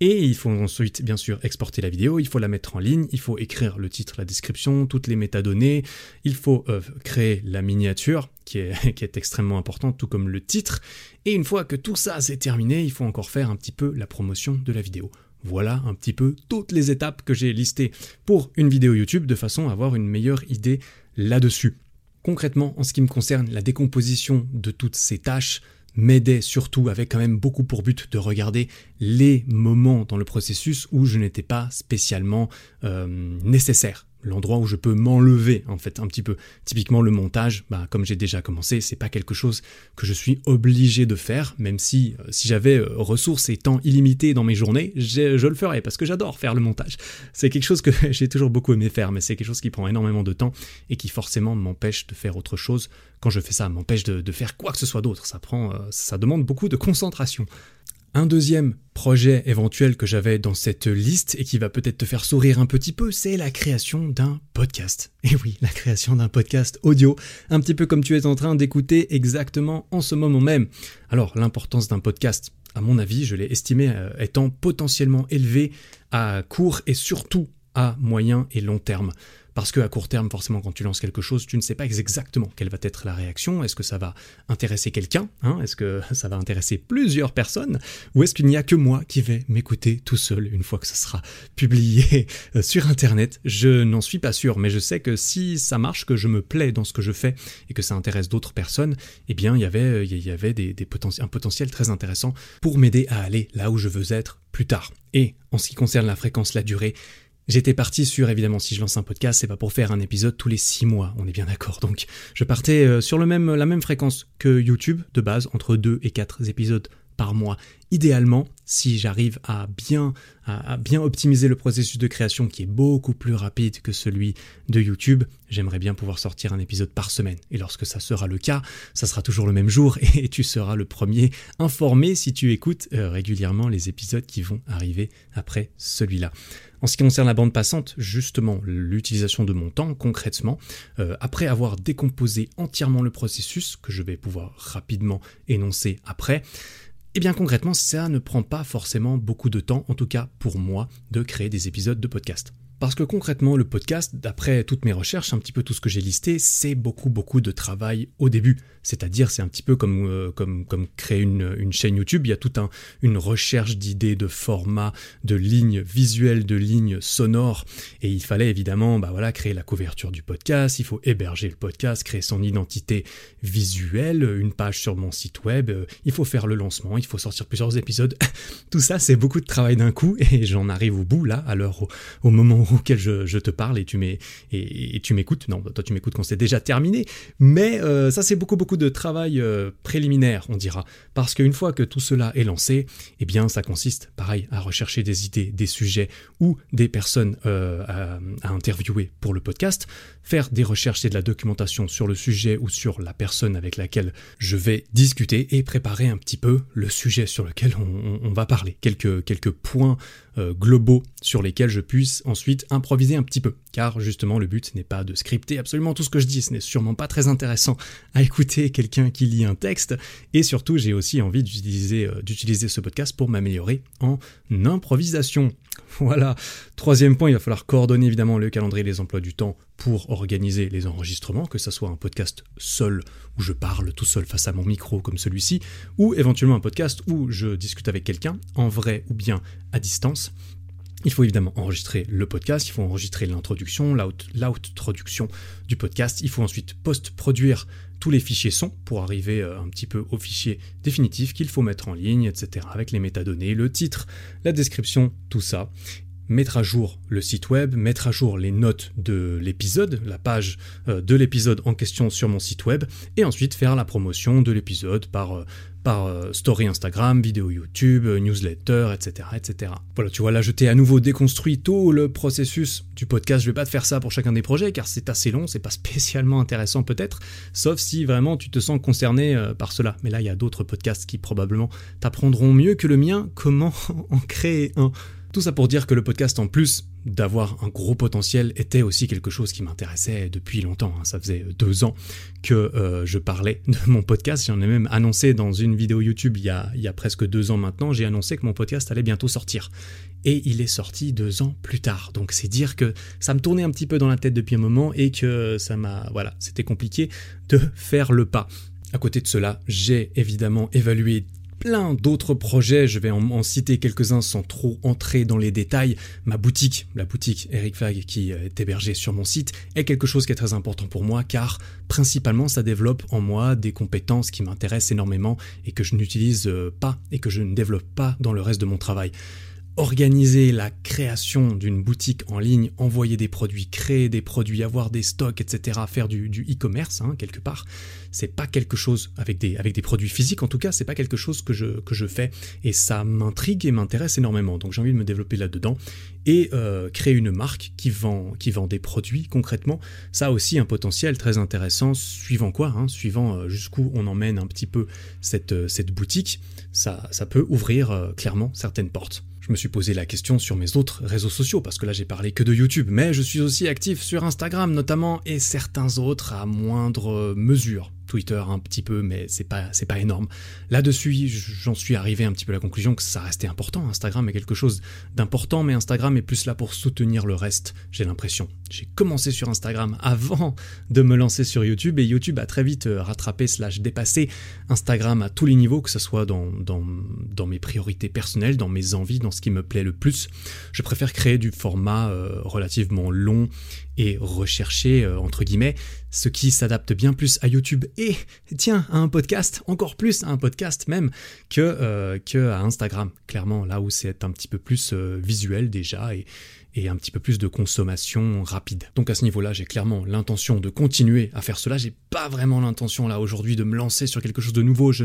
Et il faut ensuite, bien sûr, exporter la vidéo, il faut la mettre en ligne, il faut écrire le titre, la description, toutes les métadonnées, il faut euh, créer la miniature, qui est, qui est extrêmement importante, tout comme le titre. Et une fois que tout ça c'est terminé, il faut encore faire un petit peu la promotion de la vidéo. Voilà un petit peu toutes les étapes que j'ai listées pour une vidéo YouTube de façon à avoir une meilleure idée là-dessus. Concrètement, en ce qui me concerne, la décomposition de toutes ces tâches, m'aidait surtout, avec quand même beaucoup pour but de regarder les moments dans le processus où je n'étais pas spécialement euh, nécessaire l'endroit où je peux m'enlever en fait un petit peu. Typiquement le montage, bah, comme j'ai déjà commencé, c'est pas quelque chose que je suis obligé de faire, même si euh, si j'avais euh, ressources et temps illimités dans mes journées, je le ferais parce que j'adore faire le montage. C'est quelque chose que j'ai toujours beaucoup aimé faire, mais c'est quelque chose qui prend énormément de temps et qui forcément m'empêche de faire autre chose. Quand je fais ça, m'empêche de, de, faire quoi que ce soit d'autre. Ça prend, euh, ça demande beaucoup de concentration. Un deuxième projet éventuel que j'avais dans cette liste et qui va peut-être te faire sourire un petit peu, c'est la création d'un podcast. Et oui, la création d'un podcast audio, un petit peu comme tu es en train d'écouter exactement en ce moment même. Alors, l'importance d'un podcast, à mon avis, je l'ai estimé euh, étant potentiellement élevé à court et surtout à moyen et long terme. Parce que à court terme, forcément, quand tu lances quelque chose, tu ne sais pas exactement quelle va être la réaction. Est-ce que ça va intéresser quelqu'un hein? Est-ce que ça va intéresser plusieurs personnes? Ou est-ce qu'il n'y a que moi qui vais m'écouter tout seul une fois que ça sera publié euh, sur Internet? Je n'en suis pas sûr, mais je sais que si ça marche, que je me plais dans ce que je fais et que ça intéresse d'autres personnes, eh bien, il y avait, il y avait un potentiel très intéressant pour m'aider à aller là où je veux être plus tard. Et en ce qui concerne la fréquence, la durée, J'étais parti sur, évidemment, si je lance un podcast, c'est pas pour faire un épisode tous les six mois, on est bien d'accord. Donc, je partais euh, sur le même, la même fréquence que YouTube, de base, entre deux et quatre épisodes par mois. Idéalement, si j'arrive à bien, à, bien optimiser le processus de création qui est beaucoup plus rapide que celui de YouTube, j'aimerais bien pouvoir sortir un épisode par semaine. Et lorsque ça sera le cas, ça sera toujours le même jour et tu seras le premier informé si tu écoutes euh, régulièrement les épisodes qui vont arriver après celui-là. En ce qui concerne la bande passante, justement, l'utilisation de mon temps concrètement, euh, après avoir décomposé entièrement le processus, que je vais pouvoir rapidement énoncer après, eh bien concrètement, ça ne prend pas forcément beaucoup de temps, en tout cas pour moi, de créer des épisodes de podcast. Parce que concrètement, le podcast, d'après toutes mes recherches, un petit peu tout ce que j'ai listé, c'est beaucoup beaucoup de travail au début. C'est-à-dire, c'est un petit peu comme, euh, comme, comme créer une, une, chaîne YouTube. Il y a toute un, une recherche d'idées, de formats, de lignes visuelles, de lignes sonores. Et il fallait évidemment bah voilà, créer la couverture du podcast. Il faut héberger le podcast, créer son identité visuelle, une page sur mon site web. Il faut faire le lancement, il faut sortir plusieurs épisodes. Tout ça, c'est beaucoup de travail d'un coup. Et j'en arrive au bout, là, à l'heure, au, au, moment auquel je, te parle et tu m'écoutes. Non, toi, tu m'écoutes quand c'est déjà terminé. Mais euh, ça, c'est beaucoup, beaucoup de travail euh, préliminaire, on dira, parce qu'une fois que tout cela est lancé, eh bien, ça consiste, pareil, à rechercher des idées, des sujets ou des personnes euh, à, interviewer pour le podcast, faire des recherches et de la documentation sur le sujet ou sur la personne avec laquelle je vais discuter et préparer un petit peu le sujet sur lequel on, on va parler, quelques, quelques points globaux sur lesquels je puisse ensuite improviser un petit peu. Car justement, le but n'est pas de scripter absolument tout ce que je dis, ce n'est sûrement pas très intéressant à écouter quelqu'un qui lit un texte. Et surtout, j'ai aussi envie d'utiliser, euh, ce podcast pour m'améliorer en improvisation. Voilà. Troisième point, il va falloir coordonner évidemment le calendrier les emplois du temps pour organiser les enregistrements, que ce soit un podcast seul où je parle tout seul face à mon micro comme celui-ci, ou éventuellement un podcast où je discute avec quelqu'un, en vrai ou bien à distance. Il faut évidemment enregistrer le podcast, il faut enregistrer l'introduction, l'outroduction du podcast, il faut ensuite post-produire tous les fichiers son pour arriver euh, un petit peu au fichier définitif qu'il faut mettre en ligne, etc. avec les métadonnées, le titre, la description, tout ça mettre à jour le site web, mettre à jour les notes de l'épisode, la page euh, de l'épisode en question sur mon site web, et ensuite faire la promotion de l'épisode par, euh, par euh, story Instagram, vidéo YouTube, newsletter, etc., etc. Voilà, tu vois, là je t'ai à nouveau déconstruit tout le processus du podcast. Je vais pas te faire ça pour chacun des projets car c'est assez long, c'est pas spécialement intéressant peut-être, sauf si vraiment tu te sens concerné par cela. Mais là, il y a d'autres podcasts qui probablement t'apprendront mieux que le mien comment en créer un. Tout ça pour dire que le podcast, en plus d'avoir un gros potentiel, était aussi quelque chose qui m'intéressait depuis longtemps. Hein. Ça faisait deux ans que euh, je parlais de mon podcast. J'en ai même annoncé dans une vidéo YouTube il y a, il y a presque deux ans maintenant. J'ai annoncé que mon podcast allait bientôt sortir. Et il est sorti deux ans plus tard. Donc c'est dire que ça me tournait un petit peu dans la tête depuis un moment et que ça m'a... Voilà, c'était compliqué de faire le pas. À côté de cela, j'ai évidemment évalué plein d'autres projets, je vais en, citer quelques-uns sans trop entrer dans les détails. Ma boutique, la boutique Eric Fag qui est hébergée sur mon site, est quelque chose qui est très important pour moi car principalement ça développe en moi des compétences qui m'intéressent énormément et que je n'utilise euh, pas et que je ne développe pas dans le reste de mon travail organiser la création d'une boutique en ligne, envoyer des produits, créer des produits, avoir des stocks, etc., faire du, e-commerce, hein, quelque part, c'est pas quelque chose, avec des, produits physiques en tout cas, c'est pas quelque chose que je, fais, et ça m'intrigue et m'intéresse énormément, donc j'ai envie de me développer là-dedans, et euh, créer une marque qui vend, des produits concrètement, ça a aussi un potentiel très intéressant, suivant quoi, hein, suivant euh, jusqu'où on emmène un petit peu cette, euh, boutique, ça peut ouvrir clairement certaines portes. Je me suis posé la question sur mes autres réseaux sociaux, parce que là j'ai parlé que de YouTube, mais je suis aussi actif sur Instagram notamment, et certains autres à moindre mesure. Twitter un petit peu, mais c'est pas, c'est pas énorme. Là-dessus, j'en suis arrivé un petit peu à la conclusion que ça restait important. Instagram est quelque chose d'important, mais Instagram est plus là pour soutenir le reste, j'ai l'impression. J'ai commencé sur Instagram avant de me lancer sur YouTube, et YouTube a très vite euh, rattrapé slash dépassé Instagram à tous les niveaux, que ce soit dans, dans, dans mes priorités personnelles, dans mes envies, dans ce qui me plaît le plus. Je préfère créer du format euh, relativement long et recherché, euh, entre guillemets, ce qui s'adapte bien plus à YouTube et, tiens, à un podcast, encore plus à un podcast même, que, euh, que à Instagram, clairement, là où c'est un petit peu plus euh, visuel déjà et, et un petit peu plus de consommation rapide. Donc à ce niveau-là, j'ai clairement l'intention de continuer à faire cela. J'ai pas vraiment l'intention là aujourd'hui de me lancer sur quelque chose de nouveau. Je,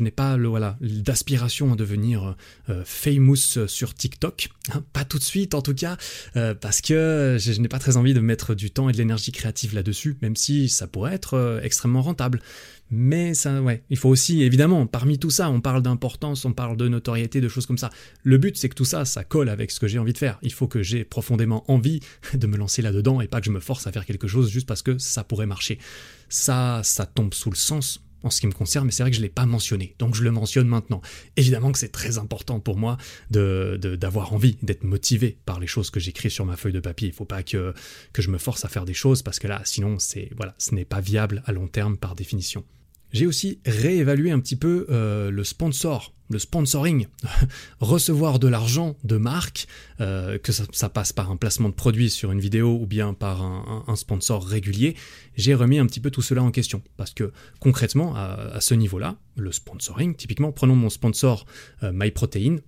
n'ai pas le voilà d'aspiration à devenir euh, famous sur TikTok. Hein, pas tout de suite en tout cas, euh, parce que je, n'ai pas très envie de mettre du temps et de l'énergie créative là-dessus, même si ça pourrait être euh, extrêmement rentable. Mais ça, ouais, il faut aussi, évidemment, parmi tout ça, on parle d'importance, on parle de notoriété, de choses comme ça. Le but, c'est que tout ça, ça colle avec ce que j'ai envie de faire. Il faut que j'ai profondément envie de me lancer là-dedans et pas que je me force à faire quelque chose juste parce que ça pourrait marcher. Ça, ça tombe sous le sens en ce qui me concerne, mais c'est vrai que je ne l'ai pas mentionné, donc je le mentionne maintenant. Évidemment que c'est très important pour moi d'avoir de, d'avoir envie, d'être motivé par les choses que j'écris sur ma feuille de papier. Il ne faut pas que, que je me force à faire des choses, parce que là, sinon, c'est voilà, ce n'est pas viable à long terme par définition. J'ai aussi réévalué un petit peu euh, le sponsor, le sponsoring, recevoir de l'argent de marque, euh, que ça, passe par un placement de produit sur une vidéo ou bien par un, sponsor régulier. J'ai remis un petit peu tout cela en question parce que concrètement, à, ce niveau-là, le sponsoring, typiquement, prenons mon sponsor euh, MyProtein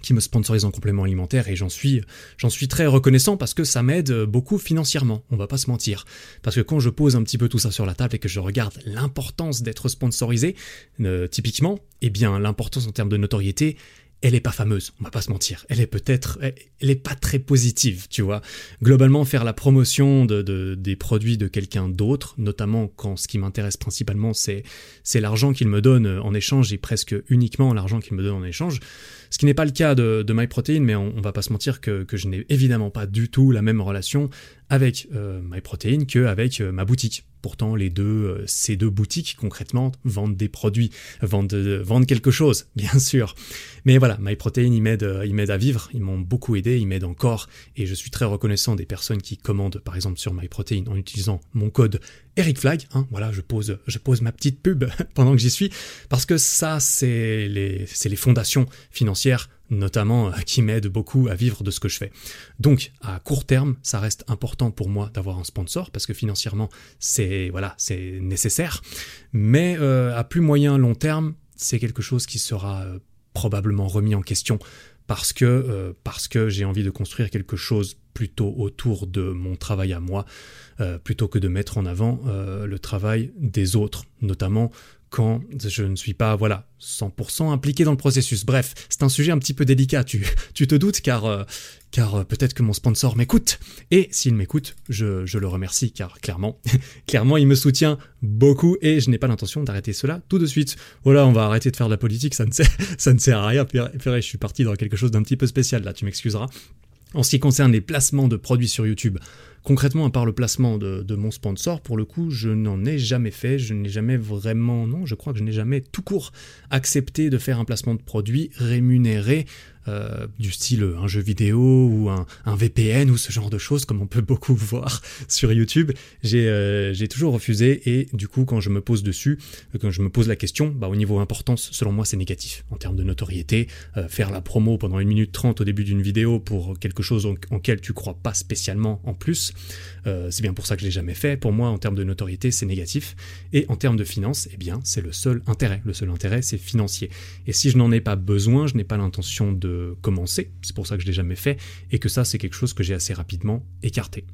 qui me sponsorise en complément alimentaire et j'en suis, j'en suis très reconnaissant parce que ça m'aide beaucoup financièrement, on va pas se mentir. Parce que quand je pose un petit peu tout ça sur la table et que je regarde l'importance d'être sponsorisé, euh, typiquement, eh bien l'importance en termes de notoriété, elle est pas fameuse, on va pas se mentir. Elle est peut-être, elle, est pas très positive, tu vois. Globalement, faire la promotion de, des produits de quelqu'un d'autre, notamment quand ce qui m'intéresse principalement, c'est, c'est l'argent qu'il me donne en échange et presque uniquement l'argent qu'il me donne en échange. Ce qui n'est pas le cas de, MyProtein, mais on, on, va pas se mentir que, que je n'ai évidemment pas du tout la même relation avec euh, MyProtein qu'avec euh, ma boutique. Pourtant, les deux, euh, ces deux boutiques, concrètement, vendent des produits, vendent, vendent quelque chose, bien sûr. Mais voilà, MyProtein, ils m'aident, ils à vivre, ils m'ont beaucoup aidé, ils m'aident encore, et je suis très reconnaissant des personnes qui commandent, par exemple, sur MyProtein en utilisant mon code EricFlag. Hein, voilà, je pose, je pose ma petite pub pendant que j'y suis, parce que ça, c'est les, c'est les fondations financières notamment euh, qui m'aide beaucoup à vivre de ce que je fais. Donc à court terme, ça reste important pour moi d'avoir un sponsor parce que financièrement c'est voilà c'est nécessaire. Mais euh, à plus moyen long terme, c'est quelque chose qui sera euh, probablement remis en question parce que parce que j'ai envie de construire quelque chose plutôt autour de mon travail à moi plutôt que de mettre en avant le travail des autres, notamment quand je ne suis pas voilà 100% impliqué dans le processus. Bref, c'est un sujet un petit peu délicat, tu, te doutes, car, euh, car euh, peut-être que mon sponsor m'écoute. Et s'il m'écoute, je, je, le remercie, car clairement, clairement, il me soutient beaucoup et je n'ai pas l'intention d'arrêter cela tout de suite. Voilà, on va arrêter de faire de la politique, ça ne sert, ça ne sert à rien. je suis parti dans quelque chose d'un petit peu spécial là, tu m'excuseras. En ce qui concerne les placements de produits sur YouTube, Concrètement, à part le placement de, mon sponsor, pour le coup, je n'en ai jamais fait. Je n'ai jamais vraiment, non, je crois que je n'ai jamais tout court accepté de faire un placement de produit rémunéré euh, du style un jeu vidéo ou un, VPN ou ce genre de choses, comme on peut beaucoup voir sur YouTube, euh, j'ai toujours refusé et du coup, quand je me pose dessus, euh, quand je me pose la question, bah, au niveau importance, selon moi, c'est négatif en termes de notoriété. faire la promo pendant une minute trente au début d'une vidéo pour quelque chose en, auquel tu crois pas spécialement en plus, c'est bien pour ça que je l'ai jamais fait. Pour moi, en termes de notoriété, c'est négatif. Et en termes de finances, eh bien, c'est le seul intérêt. Le seul intérêt, c'est financier. Et si je n'en ai pas besoin, je n'ai pas l'intention de commencer, c'est pour ça que je l'ai jamais fait, et que ça c'est quelque chose que j'ai assez rapidement écarté.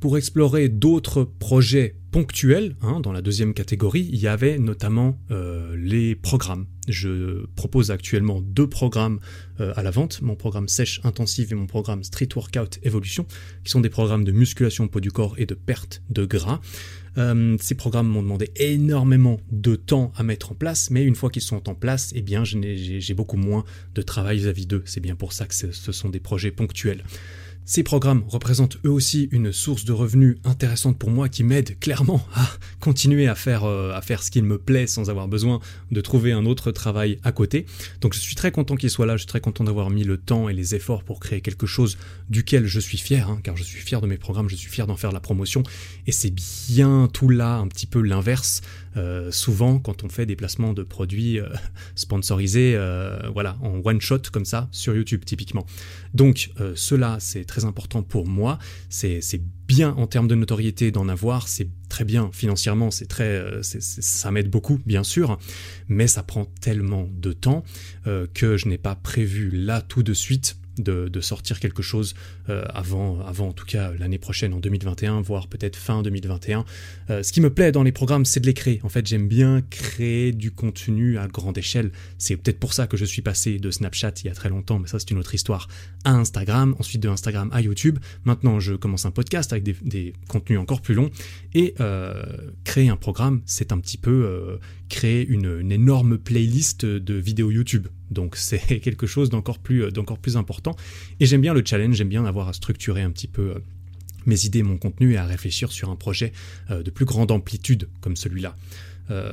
Pour explorer d'autres projets ponctuels, hein, dans la deuxième catégorie, il y avait notamment euh, les programmes. Je propose actuellement deux programmes euh, à la vente, mon programme sèche intensive et mon programme street workout evolution, qui sont des programmes de musculation poids du corps et de perte de gras. Euh, ces programmes m'ont demandé énormément de temps à mettre en place, mais une fois qu'ils sont en place, eh bien, j'ai beaucoup moins de travail vis-à-vis d'eux. C'est bien pour ça que ce sont des projets ponctuels. Ces programmes représentent eux aussi une source de revenus intéressante pour moi qui m'aide clairement à continuer à faire, euh, à faire ce qu'il me plaît sans avoir besoin de trouver un autre travail à côté. Donc je suis très content qu'il soit là, je suis très content d'avoir mis le temps et les efforts pour créer quelque chose duquel je suis fier, hein, car je suis fier de mes programmes, je suis fier d'en faire la promotion. Et c'est bien tout là, un petit peu l'inverse. Euh, souvent, quand on fait des placements de produits euh, sponsorisés, voilà, en one shot comme ça, sur YouTube typiquement. Donc cela, c'est très important pour moi. C'est bien en termes de notoriété d'en avoir, c'est très bien financièrement, c'est très, euh, ça m'aide beaucoup bien sûr, mais ça prend tellement de temps euh, que je n'ai pas prévu là tout de suite de, sortir quelque chose euh, avant, avant en tout cas l'année prochaine, en 2021, voire peut-être fin 2021. Euh, ce qui me plaît dans les programmes, c'est de les créer. En fait, j'aime bien créer du contenu à grande échelle. C'est peut-être pour ça que je suis passé de Snapchat il y a très longtemps, mais ça c'est une autre histoire, à Instagram, ensuite de Instagram à YouTube. Maintenant, je commence un podcast avec des, contenus encore plus longs. Et euh, créer un programme, c'est un petit peu créer une énorme playlist de vidéos YouTube. Donc c'est quelque chose d'encore plus, euh, plus important. Et j'aime bien le challenge, j'aime bien avoir à structurer un petit peu euh, mes idées, mon contenu et à réfléchir sur un projet euh, de plus grande amplitude comme celui-là.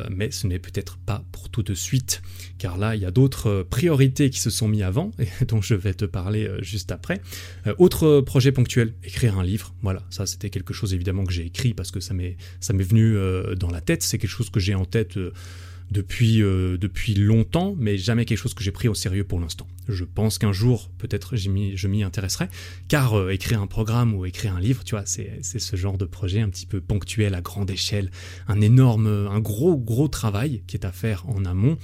mais ce n'est peut-être pas pour tout de suite, car là, il y a d'autres priorités qui se sont mis avant, et dont je vais te parler juste après. autre projet ponctuel, écrire un livre. Voilà, ça c'était quelque chose évidemment que j'ai écrit parce que ça m'est venu dans la tête, c'est quelque chose que j'ai en tête depuis, euh, depuis longtemps, mais jamais quelque chose que j'ai pris au sérieux pour l'instant. Je pense qu'un jour, peut-être, je m'y intéresserai, car euh, écrire un programme ou écrire un livre, tu vois, c'est ce genre de projet un petit peu ponctuel à grande échelle, un énorme, un gros, gros travail qui est à faire en amont,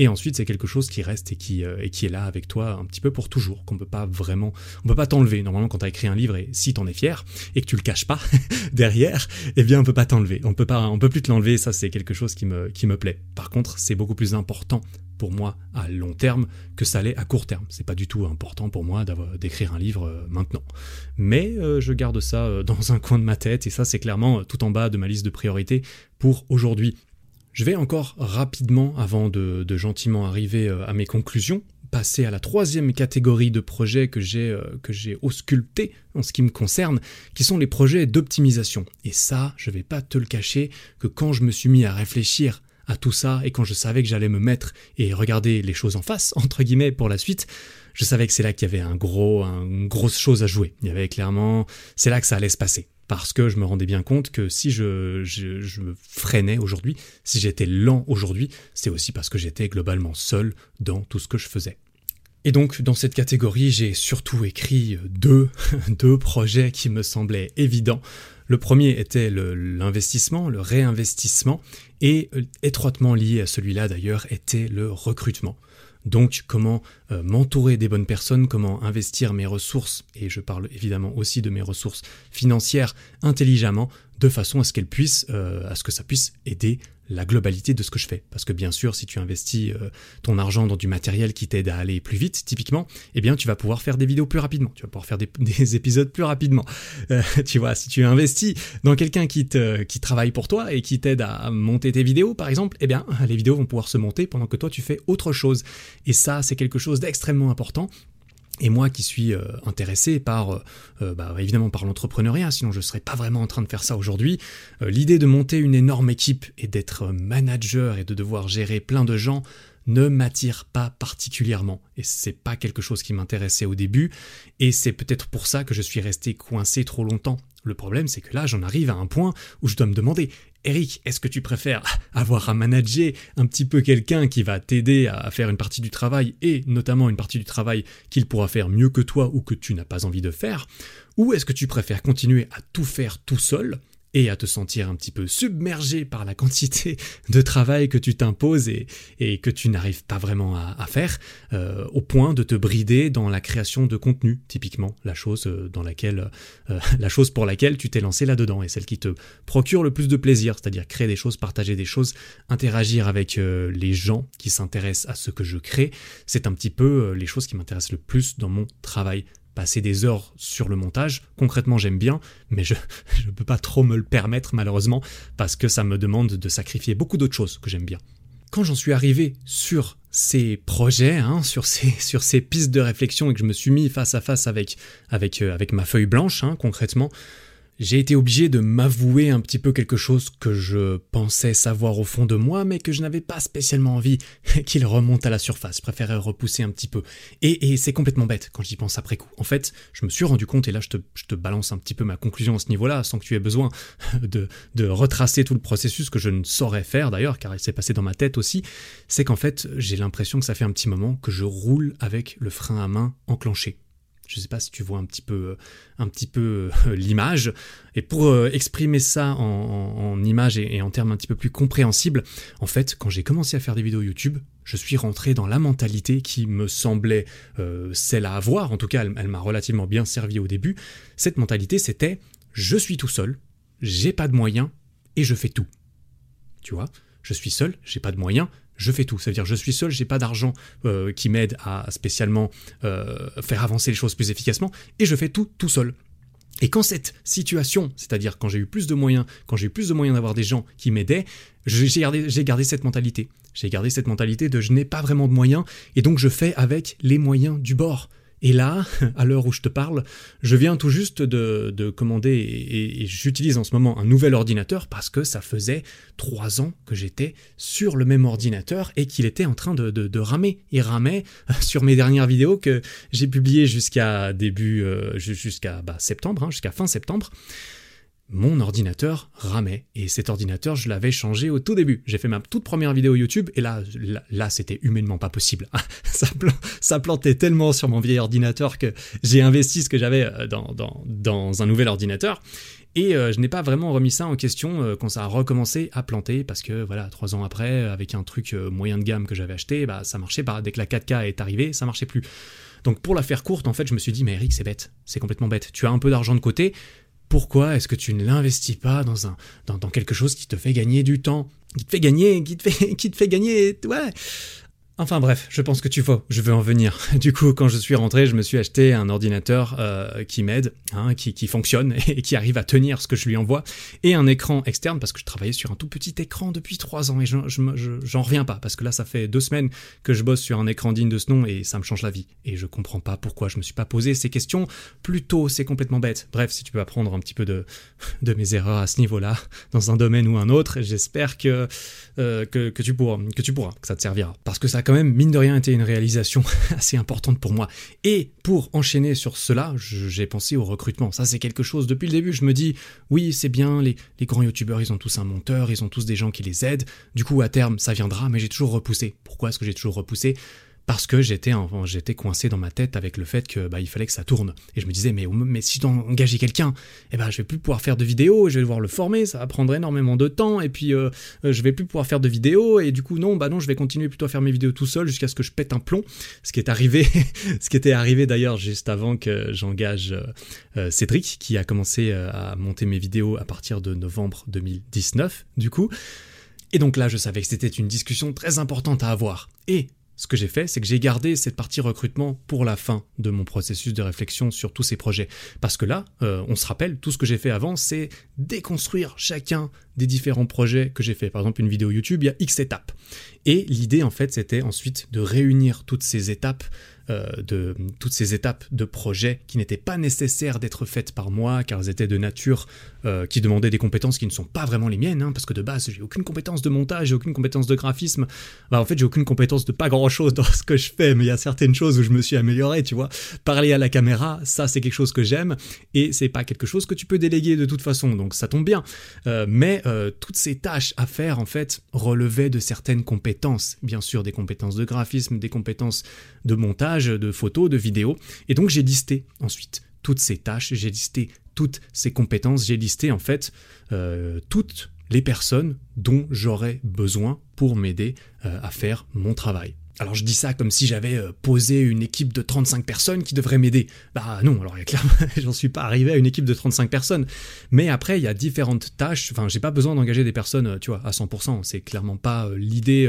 et ensuite c'est quelque chose qui reste et qui, euh, et qui est là avec toi un petit peu pour toujours, qu'on peut pas vraiment, on peut pas t'enlever. Normalement, quand tu as écrit un livre, et si t'en es fier, et que tu le caches pas derrière, eh bien, on peut pas t'enlever. On peut pas, on peut plus te l'enlever, ça c'est quelque chose qui me, plaît. Par contre, c'est beaucoup plus important pour moi à long terme que ça l'est à court terme. C'est pas du tout important pour moi d'écrire un livre euh, maintenant. Mais euh, je garde ça dans un coin de ma tête et ça c'est clairement tout en bas de ma liste de priorités pour aujourd'hui. Je vais encore rapidement, avant de, gentiment arriver à mes conclusions, passer à la troisième catégorie de projets que j'ai que j'ai ausculté en ce qui me concerne, qui sont les projets d'optimisation. Et ça, je vais pas te le cacher que quand je me suis mis à réfléchir à tout ça et quand je savais que j'allais me mettre et regarder les choses en face, entre guillemets, pour la suite, je savais que c'est là qu'il y avait un gros, une grosse chose à jouer. Il y avait clairement, c'est là que ça allait se passer. Parce que je me rendais bien compte que si je, me freinais aujourd'hui, si j'étais lent aujourd'hui, c'est aussi parce que j'étais globalement seul dans tout ce que je faisais. Et donc, dans cette catégorie, j'ai surtout écrit deux, deux projets qui me semblaient évidents. Le premier était l'investissement, le, réinvestissement, et euh, étroitement lié à celui-là d'ailleurs était le recrutement. Donc comment euh, m'entourer des bonnes personnes, comment investir mes ressources, et je parle évidemment aussi de mes ressources financières intelligemment, de façon à ce qu'elles puissent, euh, à ce que ça puisse aider la globalité de ce que je fais. Parce que bien sûr, si tu investis euh, ton argent dans du matériel qui t'aide à aller plus vite, typiquement, eh bien tu vas pouvoir faire des vidéos plus rapidement, tu vas pouvoir faire des, épisodes plus rapidement. Euh, tu vois, si tu investis dans quelqu'un qui, qui travaille pour toi et qui t'aide à monter tes vidéos, par exemple, eh bien les vidéos vont pouvoir se monter pendant que toi tu fais autre chose. Et ça, c'est quelque chose d'extrêmement important et moi qui suis euh, intéressé par, euh, euh, bah, évidemment par l'entrepreneuriat, sinon je ne serais pas vraiment en train de faire ça aujourd'hui, l'idée de monter une énorme équipe et d'être manager et de devoir gérer plein de gens ne m'attire pas particulièrement. Et c'est pas quelque chose qui m'intéressait au début, et c'est peut-être pour ça que je suis resté coincé trop longtemps. Le problème, c'est que là, j'en arrive à un point où je dois me demander Eric, est-ce que tu préfères avoir à manager un petit peu quelqu'un qui va t'aider à faire une partie du travail et notamment une partie du travail qu'il pourra faire mieux que toi ou que tu n'as pas envie de faire Ou est-ce que tu préfères continuer à tout faire tout seul et à te sentir un petit peu submergé par la quantité de travail que tu t'imposes et, que tu n'arrives pas vraiment à, faire, euh, au point de te brider dans la création de contenu, typiquement la chose euh, dans laquelle, euh, la chose pour laquelle tu t'es lancé là-dedans et celle qui te procure le plus de plaisir, c'est-à-dire créer des choses, partager des choses, interagir avec les gens qui s'intéressent à ce que je crée, c'est un petit peu les choses qui m'intéressent le plus dans mon travail passer des heures sur le montage. Concrètement, j'aime bien, mais je ne peux pas trop me le permettre malheureusement parce que ça me demande de sacrifier beaucoup d'autres choses que j'aime bien. Quand j'en suis arrivé sur ces projets, hein, sur, ces, sur ces pistes de réflexion et que je me suis mis face à face avec, avec, euh, avec ma feuille blanche, hein, concrètement, j'ai été obligé de m'avouer un petit peu quelque chose que je pensais savoir au fond de moi, mais que je n'avais pas spécialement envie qu'il remonte à la surface. Je préférais repousser un petit peu. Et, c'est complètement bête quand j'y pense après coup. En fait, je me suis rendu compte, et là je te, balance un petit peu ma conclusion à ce niveau-là, sans que tu aies besoin de, de retracer tout le processus que je ne saurais faire d'ailleurs, car il s'est passé dans ma tête aussi, c'est qu'en fait, j'ai l'impression que ça fait un petit moment que je roule avec le frein à main enclenché. Je ne sais pas si tu vois un petit peu, euh, euh, l'image. Et pour euh, exprimer ça en, image et, en termes un petit peu plus compréhensibles, en fait, quand j'ai commencé à faire des vidéos YouTube, je suis rentré dans la mentalité qui me semblait celle à avoir, en tout cas elle, m'a relativement bien servi au début. Cette mentalité c'était je suis tout seul, j'ai pas de moyens et je fais tout. Tu vois, je suis seul, j'ai pas de moyens, je fais tout. Ça veut dire je suis seul, j'ai pas d'argent euh, qui m'aide à spécialement euh, faire avancer les choses plus efficacement, et je fais tout tout seul. Et quand cette situation, c'est-à-dire quand j'ai eu plus de moyens, quand j'ai eu plus de moyens d'avoir des gens qui m'aidaient, j'ai gardé, gardé cette mentalité. J'ai gardé cette mentalité de je n'ai pas vraiment de moyens, et donc je fais avec les moyens du bord. Et là, à l'heure où je te parle, je viens tout juste de, commander et, j'utilise en ce moment un nouvel ordinateur parce que ça faisait trois ans que j'étais sur le même ordinateur et qu'il était en train de, ramer. Il ramait sur mes dernières vidéos que j'ai publiées jusqu'à début, euh, jusqu'à bah, septembre, hein, jusqu'à fin septembre mon ordinateur ramait. Et cet ordinateur, je l'avais changé au tout début. J'ai fait ma toute première vidéo YouTube et là, là, c'était humainement pas possible. ça, plantait tellement sur mon vieil ordinateur que j'ai investi ce que j'avais euh, dans, un nouvel ordinateur. Et euh, je n'ai pas vraiment remis ça en question euh, quand ça a recommencé à planter parce que voilà, trois ans après, avec un truc moyen de gamme que j'avais acheté, bah ça marchait pas. Dès que la 4K est arrivée, ça marchait plus. Donc pour la faire courte, en fait, je me suis dit, mais Eric, c'est bête, c'est complètement bête. Tu as un peu d'argent de côté, pourquoi est-ce que tu ne l'investis pas dans, un, dans, quelque chose qui te fait gagner du temps Qui te fait gagner, qui te fait, qui te fait gagner, ouais, Enfin bref, je pense que tu vois, je veux en venir. Du coup, quand je suis rentré, je me suis acheté un ordinateur euh, qui m'aide, hein, qui, fonctionne et qui arrive à tenir ce que je lui envoie, et un écran externe parce que je travaillais sur un tout petit écran depuis trois ans et j'en je, reviens pas parce que là, ça fait deux semaines que je bosse sur un écran digne de ce nom et ça me change la vie. Et je comprends pas pourquoi je me suis pas posé ces questions plus tôt, c'est complètement bête. Bref, si tu peux apprendre un petit peu de, de mes erreurs à ce niveau-là, dans un domaine ou un autre, j'espère que, euh, que, tu pourras, que tu pourras, que ça te servira. Parce que ça quand même, mine de rien, été une réalisation assez importante pour moi. Et pour enchaîner sur cela, j'ai pensé au recrutement. Ça, c'est quelque chose, depuis le début, je me dis, oui, c'est bien, les, les grands youtubeurs, ils ont tous un monteur, ils ont tous des gens qui les aident. Du coup, à terme, ça viendra, mais j'ai toujours repoussé. Pourquoi est-ce que j'ai toujours repoussé? Parce que j'étais j'étais coincé dans ma tête avec le fait que bah, il fallait que ça tourne. Et je me disais mais mais si je dois engager quelqu'un eh ben je vais plus pouvoir faire de vidéos je vais devoir le former ça va prendre énormément de temps. Et puis euh, euh, je vais plus pouvoir faire de vidéos et du coup non bah non je vais continuer plutôt à faire mes vidéos tout seul jusqu'à ce que je pète un plomb. Ce qui est arrivé ce qui était arrivé d'ailleurs juste avant que j'engage euh, Cédric qui a commencé à monter mes vidéos à partir de novembre 2019 du coup. Et donc là, je savais que c'était une discussion très importante à avoir. Et ce que j'ai fait, c'est que j'ai gardé cette partie recrutement pour la fin de mon processus de réflexion sur tous ces projets. Parce que là, euh, on se rappelle, tout ce que j'ai fait avant, c'est déconstruire chacun des différents projets que j'ai fait. Par exemple, une vidéo YouTube, il y a X étapes. Et l'idée, en fait, c'était ensuite de réunir toutes ces étapes de toutes ces étapes de projet qui n'étaient pas nécessaires d'être faites par moi, car elles étaient de nature euh, qui demandaient des compétences qui ne sont pas vraiment les miennes, hein, parce que de base, j'ai aucune compétence de montage, j'ai aucune compétence de graphisme. Bah, en fait, j'ai aucune compétence de pas grand chose dans ce que je fais, mais il y a certaines choses où je me suis amélioré, tu vois. Parler à la caméra, ça, c'est quelque chose que j'aime, et c'est pas quelque chose que tu peux déléguer de toute façon, donc ça tombe bien. Euh, mais toutes ces tâches à faire, en fait, relevaient de certaines compétences. Bien sûr, des compétences de graphisme, des compétences de montage, de photos, de vidéos. Et donc j'ai listé ensuite toutes ces tâches, j'ai listé toutes ces compétences, j'ai listé en fait euh, toutes les personnes dont j'aurais besoin pour m'aider euh, à faire mon travail. Alors je dis ça comme si j'avais euh, posé une équipe de 35 personnes qui devraient m'aider. Bah non, alors clairement, j'en suis pas arrivé à une équipe de 35 personnes. Mais après, il y a différentes tâches. Enfin, j'ai pas besoin d'engager des personnes, tu vois, à 100%. C'est clairement pas l'idée,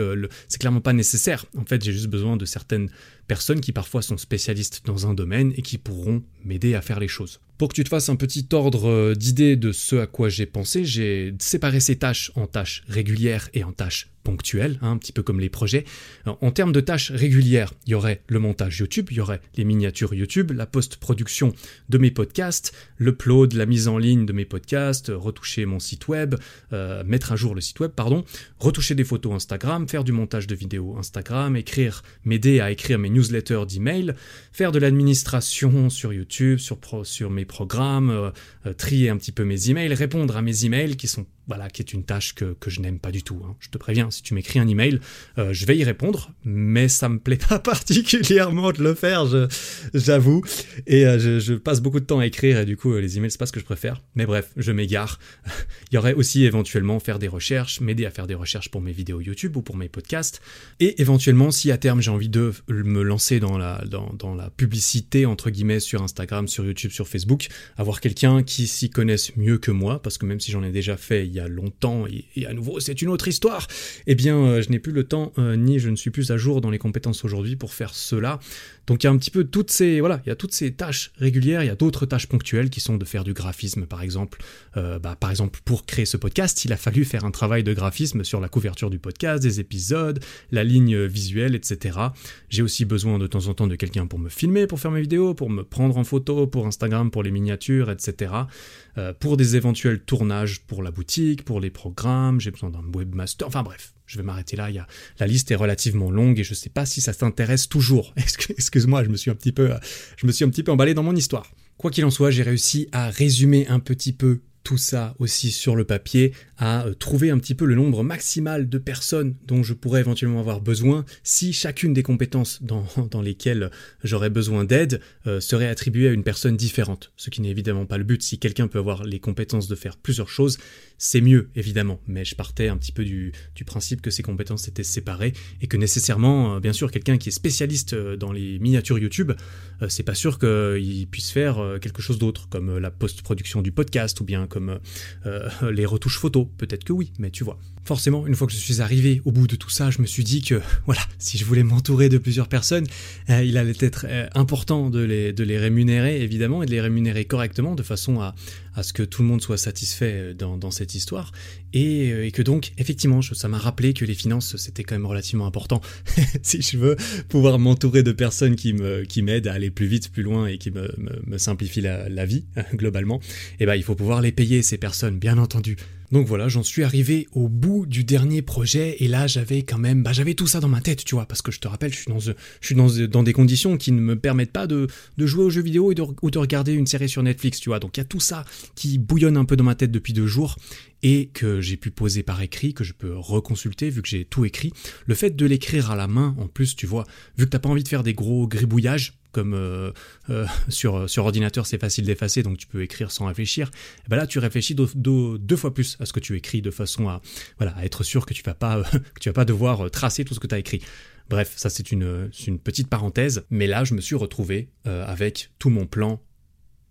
c'est clairement pas nécessaire. En fait, j'ai juste besoin de certaines personnes qui parfois sont spécialistes dans un domaine et qui pourront m'aider à faire les choses. Pour que tu te fasses un petit ordre euh, d'idée de ce à quoi j'ai pensé, j'ai séparé ces tâches en tâches régulières et en tâches ponctuelles, hein, un petit peu comme les projets. En termes de tâches régulières, il y aurait le montage YouTube, il y aurait les miniatures YouTube, la post-production de mes podcasts, l'upload, la mise en ligne de mes podcasts, retoucher mon site web, euh, mettre à jour le site web, pardon, retoucher des photos Instagram, faire du montage de vidéos Instagram, écrire, m'aider à écrire mes newsletters d'email, faire de l'administration sur YouTube, sur, mes programmes, euh, euh, trier un petit peu mes emails, répondre à mes emails qui sont voilà, qui est une tâche que, je n'aime pas du tout. Hein. Je te préviens, si tu m'écris un email, euh, je vais y répondre, mais ça me plaît pas particulièrement de le faire, j'avoue. Et euh, je, passe beaucoup de temps à écrire, et du coup, les emails, c'est pas ce que je préfère. Mais bref, je m'égare. Il y aurait aussi éventuellement faire des recherches, m'aider à faire des recherches pour mes vidéos YouTube ou pour mes podcasts. Et éventuellement, si à terme j'ai envie de me lancer dans la, dans, dans la publicité, entre guillemets, sur Instagram, sur YouTube, sur Facebook, avoir quelqu'un qui s'y connaisse mieux que moi, parce que même si j'en ai déjà fait il y a longtemps, et, à nouveau c'est une autre histoire, eh bien euh, je n'ai plus le temps, euh, ni je ne suis plus à jour dans les compétences aujourd'hui pour faire cela. Donc il y a un petit peu toutes ces, voilà, il y a toutes ces tâches régulières, il y a d'autres tâches ponctuelles qui sont de faire du graphisme par exemple. Euh, bah, par exemple pour créer ce podcast, il a fallu faire un travail de graphisme sur la couverture du podcast, des épisodes, la ligne visuelle, etc. J'ai aussi besoin de temps en temps de quelqu'un pour me filmer, pour faire mes vidéos, pour me prendre en photo, pour Instagram, pour les miniatures, etc. Euh, pour des éventuels tournages pour la boutique, pour les programmes, j'ai besoin d'un webmaster, enfin bref, je vais m'arrêter là, la liste est relativement longue et je ne sais pas si ça t'intéresse toujours. Excuse-moi, je me suis un petit peu, je me suis un petit peu emballé dans mon histoire. Quoi qu'il en soit, j'ai réussi à résumer un petit peu tout ça aussi sur le papier, à euh, trouver un petit peu le nombre maximal de personnes dont je pourrais éventuellement avoir besoin si chacune des compétences dans, lesquelles j'aurais besoin d'aide euh, serait attribuée à une personne différente. Ce qui n'est évidemment pas le but. Si quelqu'un peut avoir les compétences de faire plusieurs choses, c'est mieux évidemment. Mais je partais un petit peu du, du, principe que ces compétences étaient séparées et que nécessairement, euh, bien sûr, quelqu'un qui est spécialiste dans les miniatures YouTube, c'est pas sûr qu'il puisse faire quelque chose d'autre, comme la post-production du podcast ou bien comme euh, les retouches photos. Peut-être que oui, mais tu vois. Forcément, une fois que je suis arrivé au bout de tout ça, je me suis dit que, voilà, si je voulais m'entourer de plusieurs personnes, euh, il allait être euh, important de les, de les rémunérer, évidemment, et de les rémunérer correctement, de façon à, à ce que tout le monde soit satisfait dans, dans cette histoire. Et, et, que donc, effectivement, ça m'a rappelé que les finances, c'était quand même relativement important. si je veux pouvoir m'entourer de personnes qui me qui m'aident à aller plus vite, plus loin et qui me, me, me simplifient la, la vie, globalement, et eh ben, il faut pouvoir les payer, ces personnes, bien entendu. Donc voilà, j'en suis arrivé au bout du dernier projet et là j'avais quand même, bah j'avais tout ça dans ma tête, tu vois, parce que je te rappelle, je suis dans, des conditions qui ne me permettent pas de, de jouer aux jeux vidéo et de, ou de regarder une série sur Netflix, tu vois. Donc il y a tout ça qui bouillonne un peu dans ma tête depuis deux jours et que j'ai pu poser par écrit, que je peux reconsulter vu que j'ai tout écrit. Le fait de l'écrire à la main, en plus, tu vois, vu que t'as pas envie de faire des gros gribouillages, comme euh, euh, sur, ordinateur c'est facile d'effacer, donc tu peux écrire sans réfléchir, ben là tu réfléchis deux fois plus à ce que tu écris de façon à, voilà, être sûr que tu vas vas pas devoir tracer tout ce que tu as écrit. Bref, ça c'est une, une petite parenthèse, mais là je me suis retrouvé euh, avec tout mon plan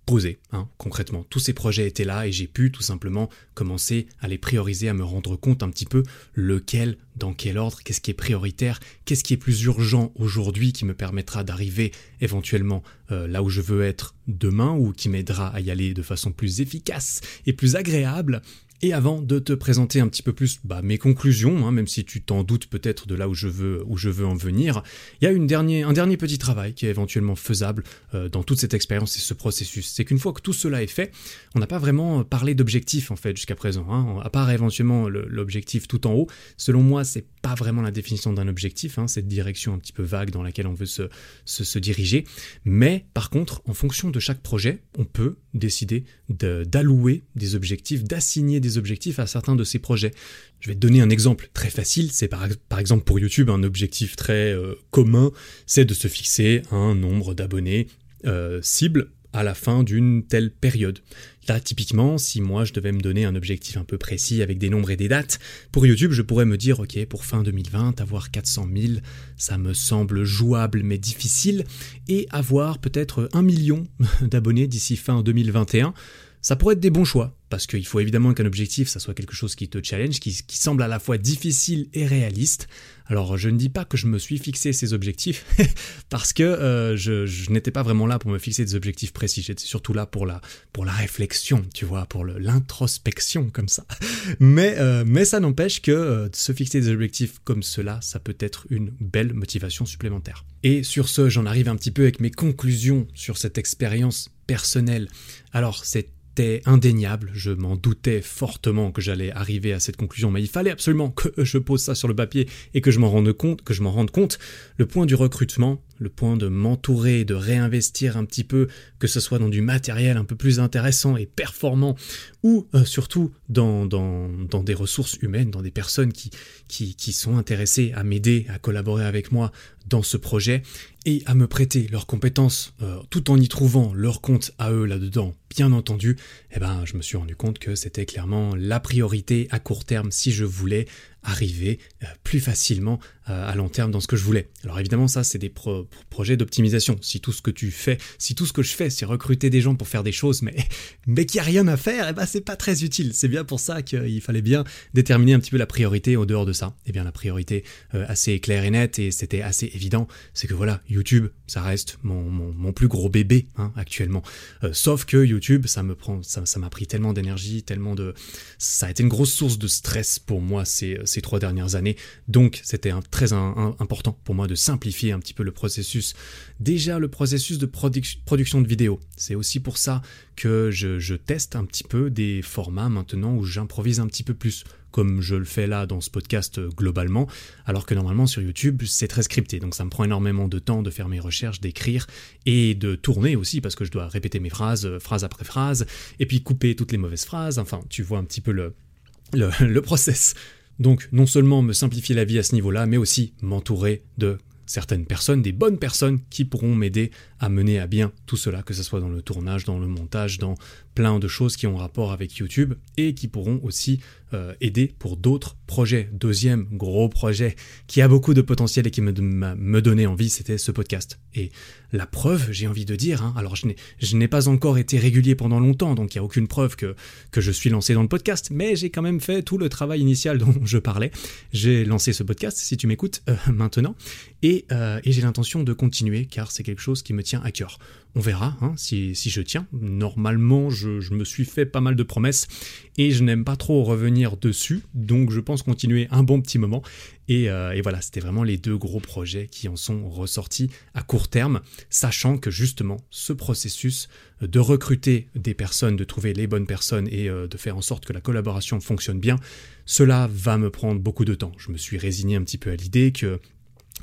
posé, hein, concrètement. Tous ces projets étaient là et j'ai pu tout simplement commencer à les prioriser, à me rendre compte un petit peu lequel, dans quel ordre, qu'est-ce qui est prioritaire, qu'est-ce qui est plus urgent aujourd'hui qui me permettra d'arriver éventuellement euh, là où je veux être demain ou qui m'aidera à y aller de façon plus efficace et plus agréable et avant de te présenter un petit peu plus bah, mes conclusions, hein, même si tu t'en doutes peut-être de là où je veux où je veux en venir, il y a une dernier, un dernier petit travail qui est éventuellement faisable euh, dans toute cette expérience et ce processus. C'est qu'une fois que tout cela est fait, on n'a pas vraiment parlé d'objectif en fait jusqu'à présent. Hein, à part éventuellement l'objectif tout en haut. Selon moi, c'est pas vraiment la définition d'un objectif, hein, cette direction un petit peu vague dans laquelle on veut se, se, se diriger. Mais par contre, en fonction de chaque projet, on peut décider d'allouer des objectifs, d'assigner des objectifs à certains de ces projets. Je vais te donner un exemple très facile, c'est par, exemple pour YouTube un objectif très euh, commun, c'est de se fixer un nombre d'abonnés euh, cible à la fin d'une telle période. Là, typiquement, si moi je devais me donner un objectif un peu précis avec des nombres et des dates, pour YouTube, je pourrais me dire, ok, pour fin 2020, avoir 400 000, ça me semble jouable mais difficile, et avoir peut-être un million d'abonnés d'ici fin 2021, ça pourrait être des bons choix, parce qu'il faut évidemment qu'un objectif, ça soit quelque chose qui te challenge, qui, semble à la fois difficile et réaliste. Alors je ne dis pas que je me suis fixé ces objectifs, parce que euh, je, n'étais pas vraiment là pour me fixer des objectifs précis, j'étais surtout là pour la, pour la réflexion, tu vois, pour l'introspection comme ça. Mais, euh, mais ça n'empêche que euh, se fixer des objectifs comme cela, ça peut être une belle motivation supplémentaire. Et sur ce, j'en arrive un petit peu avec mes conclusions sur cette expérience personnelle. Alors c'est indéniable, je m'en doutais fortement que j'allais arriver à cette conclusion, mais il fallait absolument que je pose ça sur le papier et que je m'en rende compte, que je m'en rende compte. Le point du recrutement, le point de m'entourer, de réinvestir un petit peu, que ce soit dans du matériel un peu plus intéressant et performant, ou euh, surtout dans, des ressources humaines, dans des personnes qui sont intéressées à m'aider, à collaborer avec moi dans ce projet, et à me prêter leurs compétences euh, tout en y trouvant leur compte à eux là-dedans, bien entendu, eh ben, je me suis rendu compte que c'était clairement la priorité à court terme si je voulais arriver euh, plus facilement euh, à long terme dans ce que je voulais. Alors évidemment ça c'est des projets d'optimisation. Si tout ce que tu fais, si tout ce que je fais c'est recruter des gens pour faire des choses mais mais qu'il n'y a rien à faire, eh ben c'est pas très utile. C'est bien pour ça qu'il fallait bien déterminer un petit peu la priorité au dehors de ça. Eh bien la priorité euh, assez claire et nette et c'était assez évident, c'est que voilà YouTube ça reste mon, mon, plus gros bébé hein, actuellement. sauf que YouTube ça me prend ça m'a pris tellement d'énergie, tellement de ça a été une grosse source de stress pour moi ces trois dernières années. Donc c'était très important pour moi de simplifier un petit peu le processus. Déjà le processus de production de vidéo. C'est aussi pour ça que je, teste un petit peu des formats maintenant où j'improvise un petit peu plus comme je le fais là dans ce podcast euh, globalement, alors que normalement sur YouTube c'est très scripté, donc ça me prend énormément de temps de faire mes recherches, d'écrire et de tourner aussi parce que je dois répéter mes phrases, euh, phrase après phrase, et puis couper toutes les mauvaises phrases, enfin tu vois un petit peu le, le, le process. Donc non seulement me simplifier la vie à ce niveau-là, mais aussi m'entourer de certaines personnes, des bonnes personnes qui pourront m'aider à mener à bien tout cela, que ce soit dans le tournage, dans le montage, dans plein de choses qui ont rapport avec YouTube et qui pourront aussi euh, aider pour d'autres projets. Deuxième gros projet qui a beaucoup de potentiel et qui me, me donnait envie, c'était ce podcast. Et la preuve, j'ai envie de dire, hein, alors je n'ai pas encore été régulier pendant longtemps, donc il n'y a aucune preuve que, que je suis lancé dans le podcast, mais j'ai quand même fait tout le travail initial dont je parlais. J'ai lancé ce podcast, si tu m'écoutes euh, maintenant, et, euh, et j'ai l'intention de continuer, car c'est quelque chose qui me tient à cœur. On verra hein, si, je tiens. Normalement, je, me suis fait pas mal de promesses et je n'aime pas trop revenir dessus, donc je pense continuer un bon petit moment. Et, euh, et voilà, c'était vraiment les deux gros projets qui en sont ressortis à court terme, sachant que justement ce processus de recruter des personnes, de trouver les bonnes personnes et euh, de faire en sorte que la collaboration fonctionne bien, cela va me prendre beaucoup de temps. Je me suis résigné un petit peu à l'idée que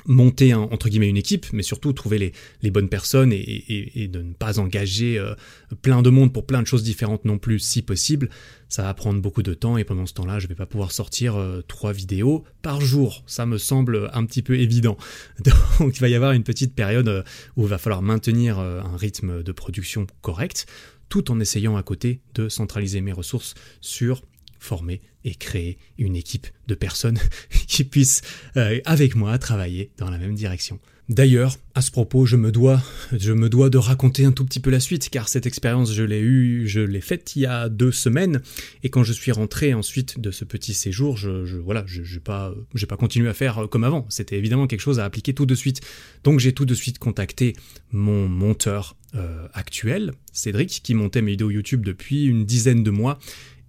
monter entre guillemets une équipe, mais surtout trouver les, bonnes personnes et, de ne pas engager euh, plein de monde pour plein de choses différentes non plus si possible. Ça va prendre beaucoup de temps et pendant ce temps-là, je vais pas pouvoir sortir euh, trois vidéos par jour. Ça me semble un petit peu évident. Donc il va y avoir une petite période euh, où il va falloir maintenir un rythme de production correct tout en essayant à côté de centraliser mes ressources sur former et créer une équipe de personnes qui puissent euh, avec moi travailler dans la même direction. D'ailleurs, à ce propos, je me dois, je me dois de raconter un tout petit peu la suite, car cette expérience, je l'ai eue, je l'ai faite il y a deux semaines, et quand je suis rentré ensuite de ce petit séjour, je, je voilà, je, pas, pas continué à faire comme avant. C'était évidemment quelque chose à appliquer tout de suite. Donc j'ai tout de suite contacté mon monteur euh, actuel, Cédric, qui montait mes vidéos YouTube depuis une dizaine de mois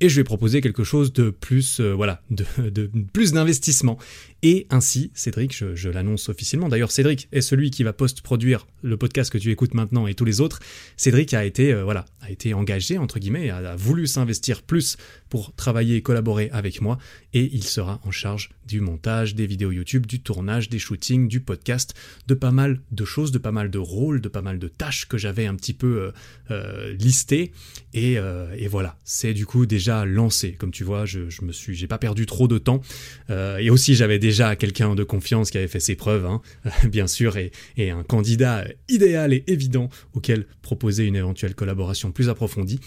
et je vais proposer quelque chose de plus, euh, voilà, de, de plus d'investissement. Et ainsi, Cédric, je, l'annonce officiellement. D'ailleurs, Cédric est celui qui va post-produire le podcast que tu écoutes maintenant et tous les autres. Cédric a été, euh, voilà, a été engagé entre guillemets, a, voulu s'investir plus pour travailler et collaborer avec moi, et il sera en charge du montage, des vidéos YouTube, du tournage, des shootings, du podcast, de pas mal de choses, de pas mal de rôles, de pas mal de tâches que j'avais un petit peu euh, euh, listées. Et, et, voilà, c'est du coup déjà lancé. Comme tu vois, je, je me suis, j'ai pas perdu trop de temps. et aussi, j'avais des déjà quelqu'un de confiance qui avait fait ses preuves, hein, bien sûr, et, un candidat idéal et évident auquel proposer une éventuelle collaboration plus approfondie.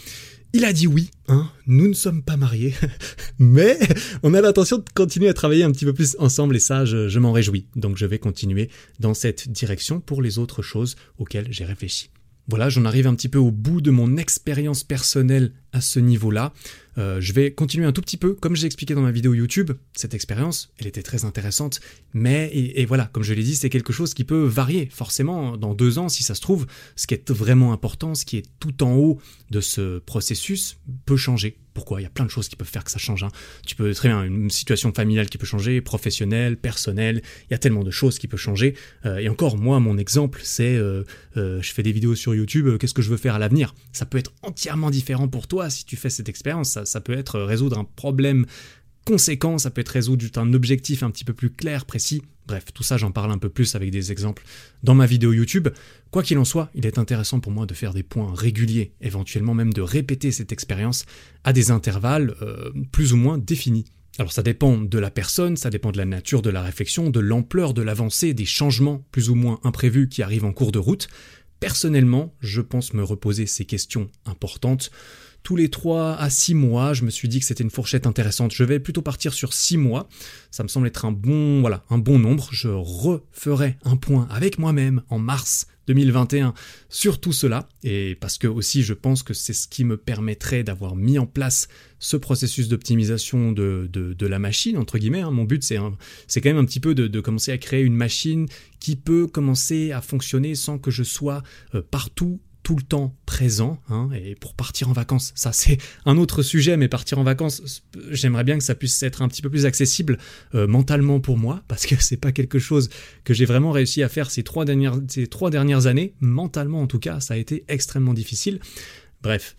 Il a dit oui, hein, nous ne sommes pas mariés, mais on a l'intention de continuer à travailler un petit peu plus ensemble et ça, je m'en réjouis. Donc je vais continuer dans cette direction pour les autres choses auxquelles j'ai réfléchi. Voilà, j'en arrive un petit peu au bout de mon expérience personnelle à ce niveau-là. Euh, je vais continuer un tout petit peu, comme j'ai expliqué dans ma vidéo YouTube, cette expérience, elle était très intéressante, mais, et, voilà, comme je l'ai dit, c'est quelque chose qui peut varier, forcément, dans deux ans, si ça se trouve, ce qui est vraiment important, ce qui est tout en haut de ce processus, peut changer. Pourquoi? Il y a plein de choses qui peuvent faire que ça change. Hein. Tu peux très bien une situation familiale qui peut changer, professionnelle, personnelle. Il y a tellement de choses qui peuvent changer. Euh, et encore, moi, mon exemple, c'est euh, je fais des vidéos sur YouTube. Qu'est-ce que je veux faire à l'avenir? Ça peut être entièrement différent pour toi si tu fais cette expérience. Ça, peut être résoudre un problème conséquent. Ça peut être résoudre un objectif un petit peu plus clair, précis. Bref, tout ça, j'en parle un peu plus avec des exemples dans ma vidéo YouTube. Quoi qu'il en soit, il est intéressant pour moi de faire des points réguliers, éventuellement même de répéter cette expérience à des intervalles euh, plus ou moins définis. Alors ça dépend de la personne, ça dépend de la nature de la réflexion, de l'ampleur de l'avancée, des changements plus ou moins imprévus qui arrivent en cours de route. Personnellement, je pense me reposer ces questions importantes tous les 3 à 6 mois. Je me suis dit que c'était une fourchette intéressante. Je vais plutôt partir sur 6 mois. Ça me semble être un bon, voilà, un bon nombre. Je referai un point avec moi-même en mars 2021 sur tout cela et parce que aussi je pense que c'est ce qui me permettrait d'avoir mis en place ce processus d'optimisation de, la machine entre guillemets. Hein. Mon but c'est c'est quand même un petit peu de, de, commencer à créer une machine qui peut commencer à fonctionner sans que je sois euh, partout le temps présent, hein, et pour partir en vacances, ça c'est un autre sujet, mais partir en vacances, j'aimerais bien que ça puisse être un petit peu plus accessible euh, mentalement pour moi, parce que c'est pas quelque chose que j'ai vraiment réussi à faire ces trois dernières, ces trois dernières années, mentalement en tout cas, ça a été extrêmement difficile. Bref,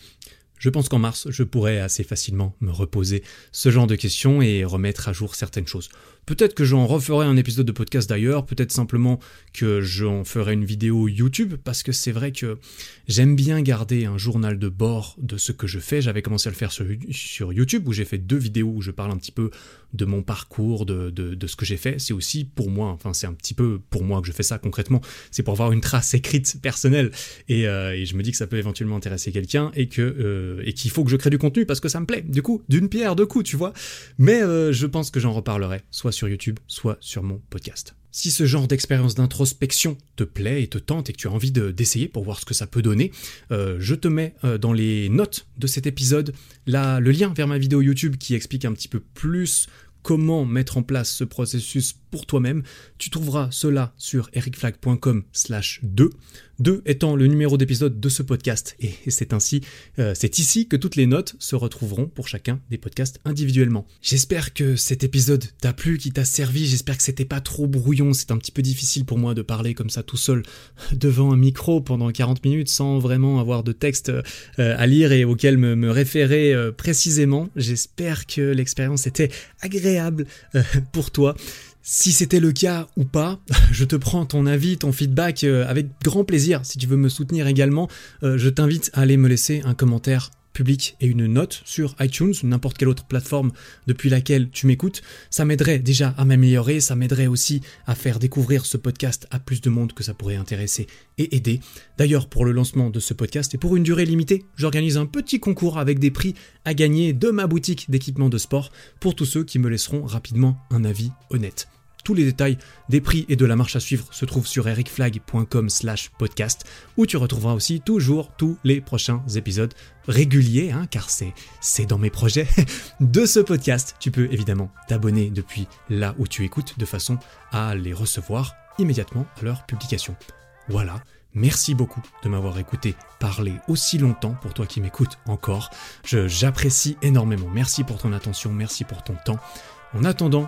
je pense qu'en mars, je pourrais assez facilement me reposer ce genre de questions et remettre à jour certaines choses. Peut-être que j'en referai un épisode de podcast d'ailleurs, peut-être simplement que j'en ferai une vidéo YouTube, parce que c'est vrai que j'aime bien garder un journal de bord de ce que je fais. J'avais commencé à le faire sur, YouTube, où j'ai fait deux vidéos où je parle un petit peu de mon parcours, de, ce que j'ai fait. C'est aussi pour moi, enfin c'est un petit peu pour moi que je fais ça concrètement, c'est pour avoir une trace écrite personnelle. Et, euh, je me dis que ça peut éventuellement intéresser quelqu'un et que euh, et qu'il faut que je crée du contenu parce que ça me plaît. Du coup, d'une pierre deux coups, tu vois. Mais euh, je pense que j'en reparlerai, soit sur YouTube, soit sur mon podcast. Si ce genre d'expérience d'introspection te plaît et te tente et que tu as envie d'essayer pour voir ce que ça peut donner, euh, je te mets euh, dans les notes de cet épisode là, le lien vers ma vidéo YouTube qui explique un petit peu plus comment mettre en place ce processus pour toi-même. Tu trouveras cela sur ericflag.com slash 2. 2 étant le numéro d'épisode de ce podcast. Et c'est ainsi, euh, c'est ici que toutes les notes se retrouveront pour chacun des podcasts individuellement. J'espère que cet épisode t'a plu, qu'il t'a servi. J'espère que c'était pas trop brouillon. C'est un petit peu difficile pour moi de parler comme ça tout seul devant un micro pendant 40 minutes sans vraiment avoir de texte euh, à lire et auquel me, me référer euh, précisément. J'espère que l'expérience était agréable pour toi. Si c'était le cas ou pas, je te prends ton avis, ton feedback euh, avec grand plaisir. Si tu veux me soutenir également, euh, je t'invite à aller me laisser un commentaire public et une note sur iTunes ou n'importe quelle autre plateforme depuis laquelle tu m'écoutes. Ça m'aiderait déjà à m'améliorer, ça m'aiderait aussi à faire découvrir ce podcast à plus de monde que ça pourrait intéresser et aider. D'ailleurs, pour le lancement de ce podcast et pour une durée limitée, j'organise un petit concours avec des prix à gagner de ma boutique d'équipement de sport pour tous ceux qui me laisseront rapidement un avis honnête. Tous les détails des prix et de la marche à suivre se trouvent sur ericflag.com slash podcast où tu retrouveras aussi toujours tous les prochains épisodes réguliers, hein, car c'est, dans mes projets de ce podcast. Tu peux évidemment t'abonner depuis là où tu écoutes de façon à les recevoir immédiatement à leur publication. Voilà, Merci beaucoup de m'avoir écouté parler aussi longtemps pour toi qui m'écoutes encore. J'apprécie énormément. Merci pour ton attention, merci pour ton temps. En attendant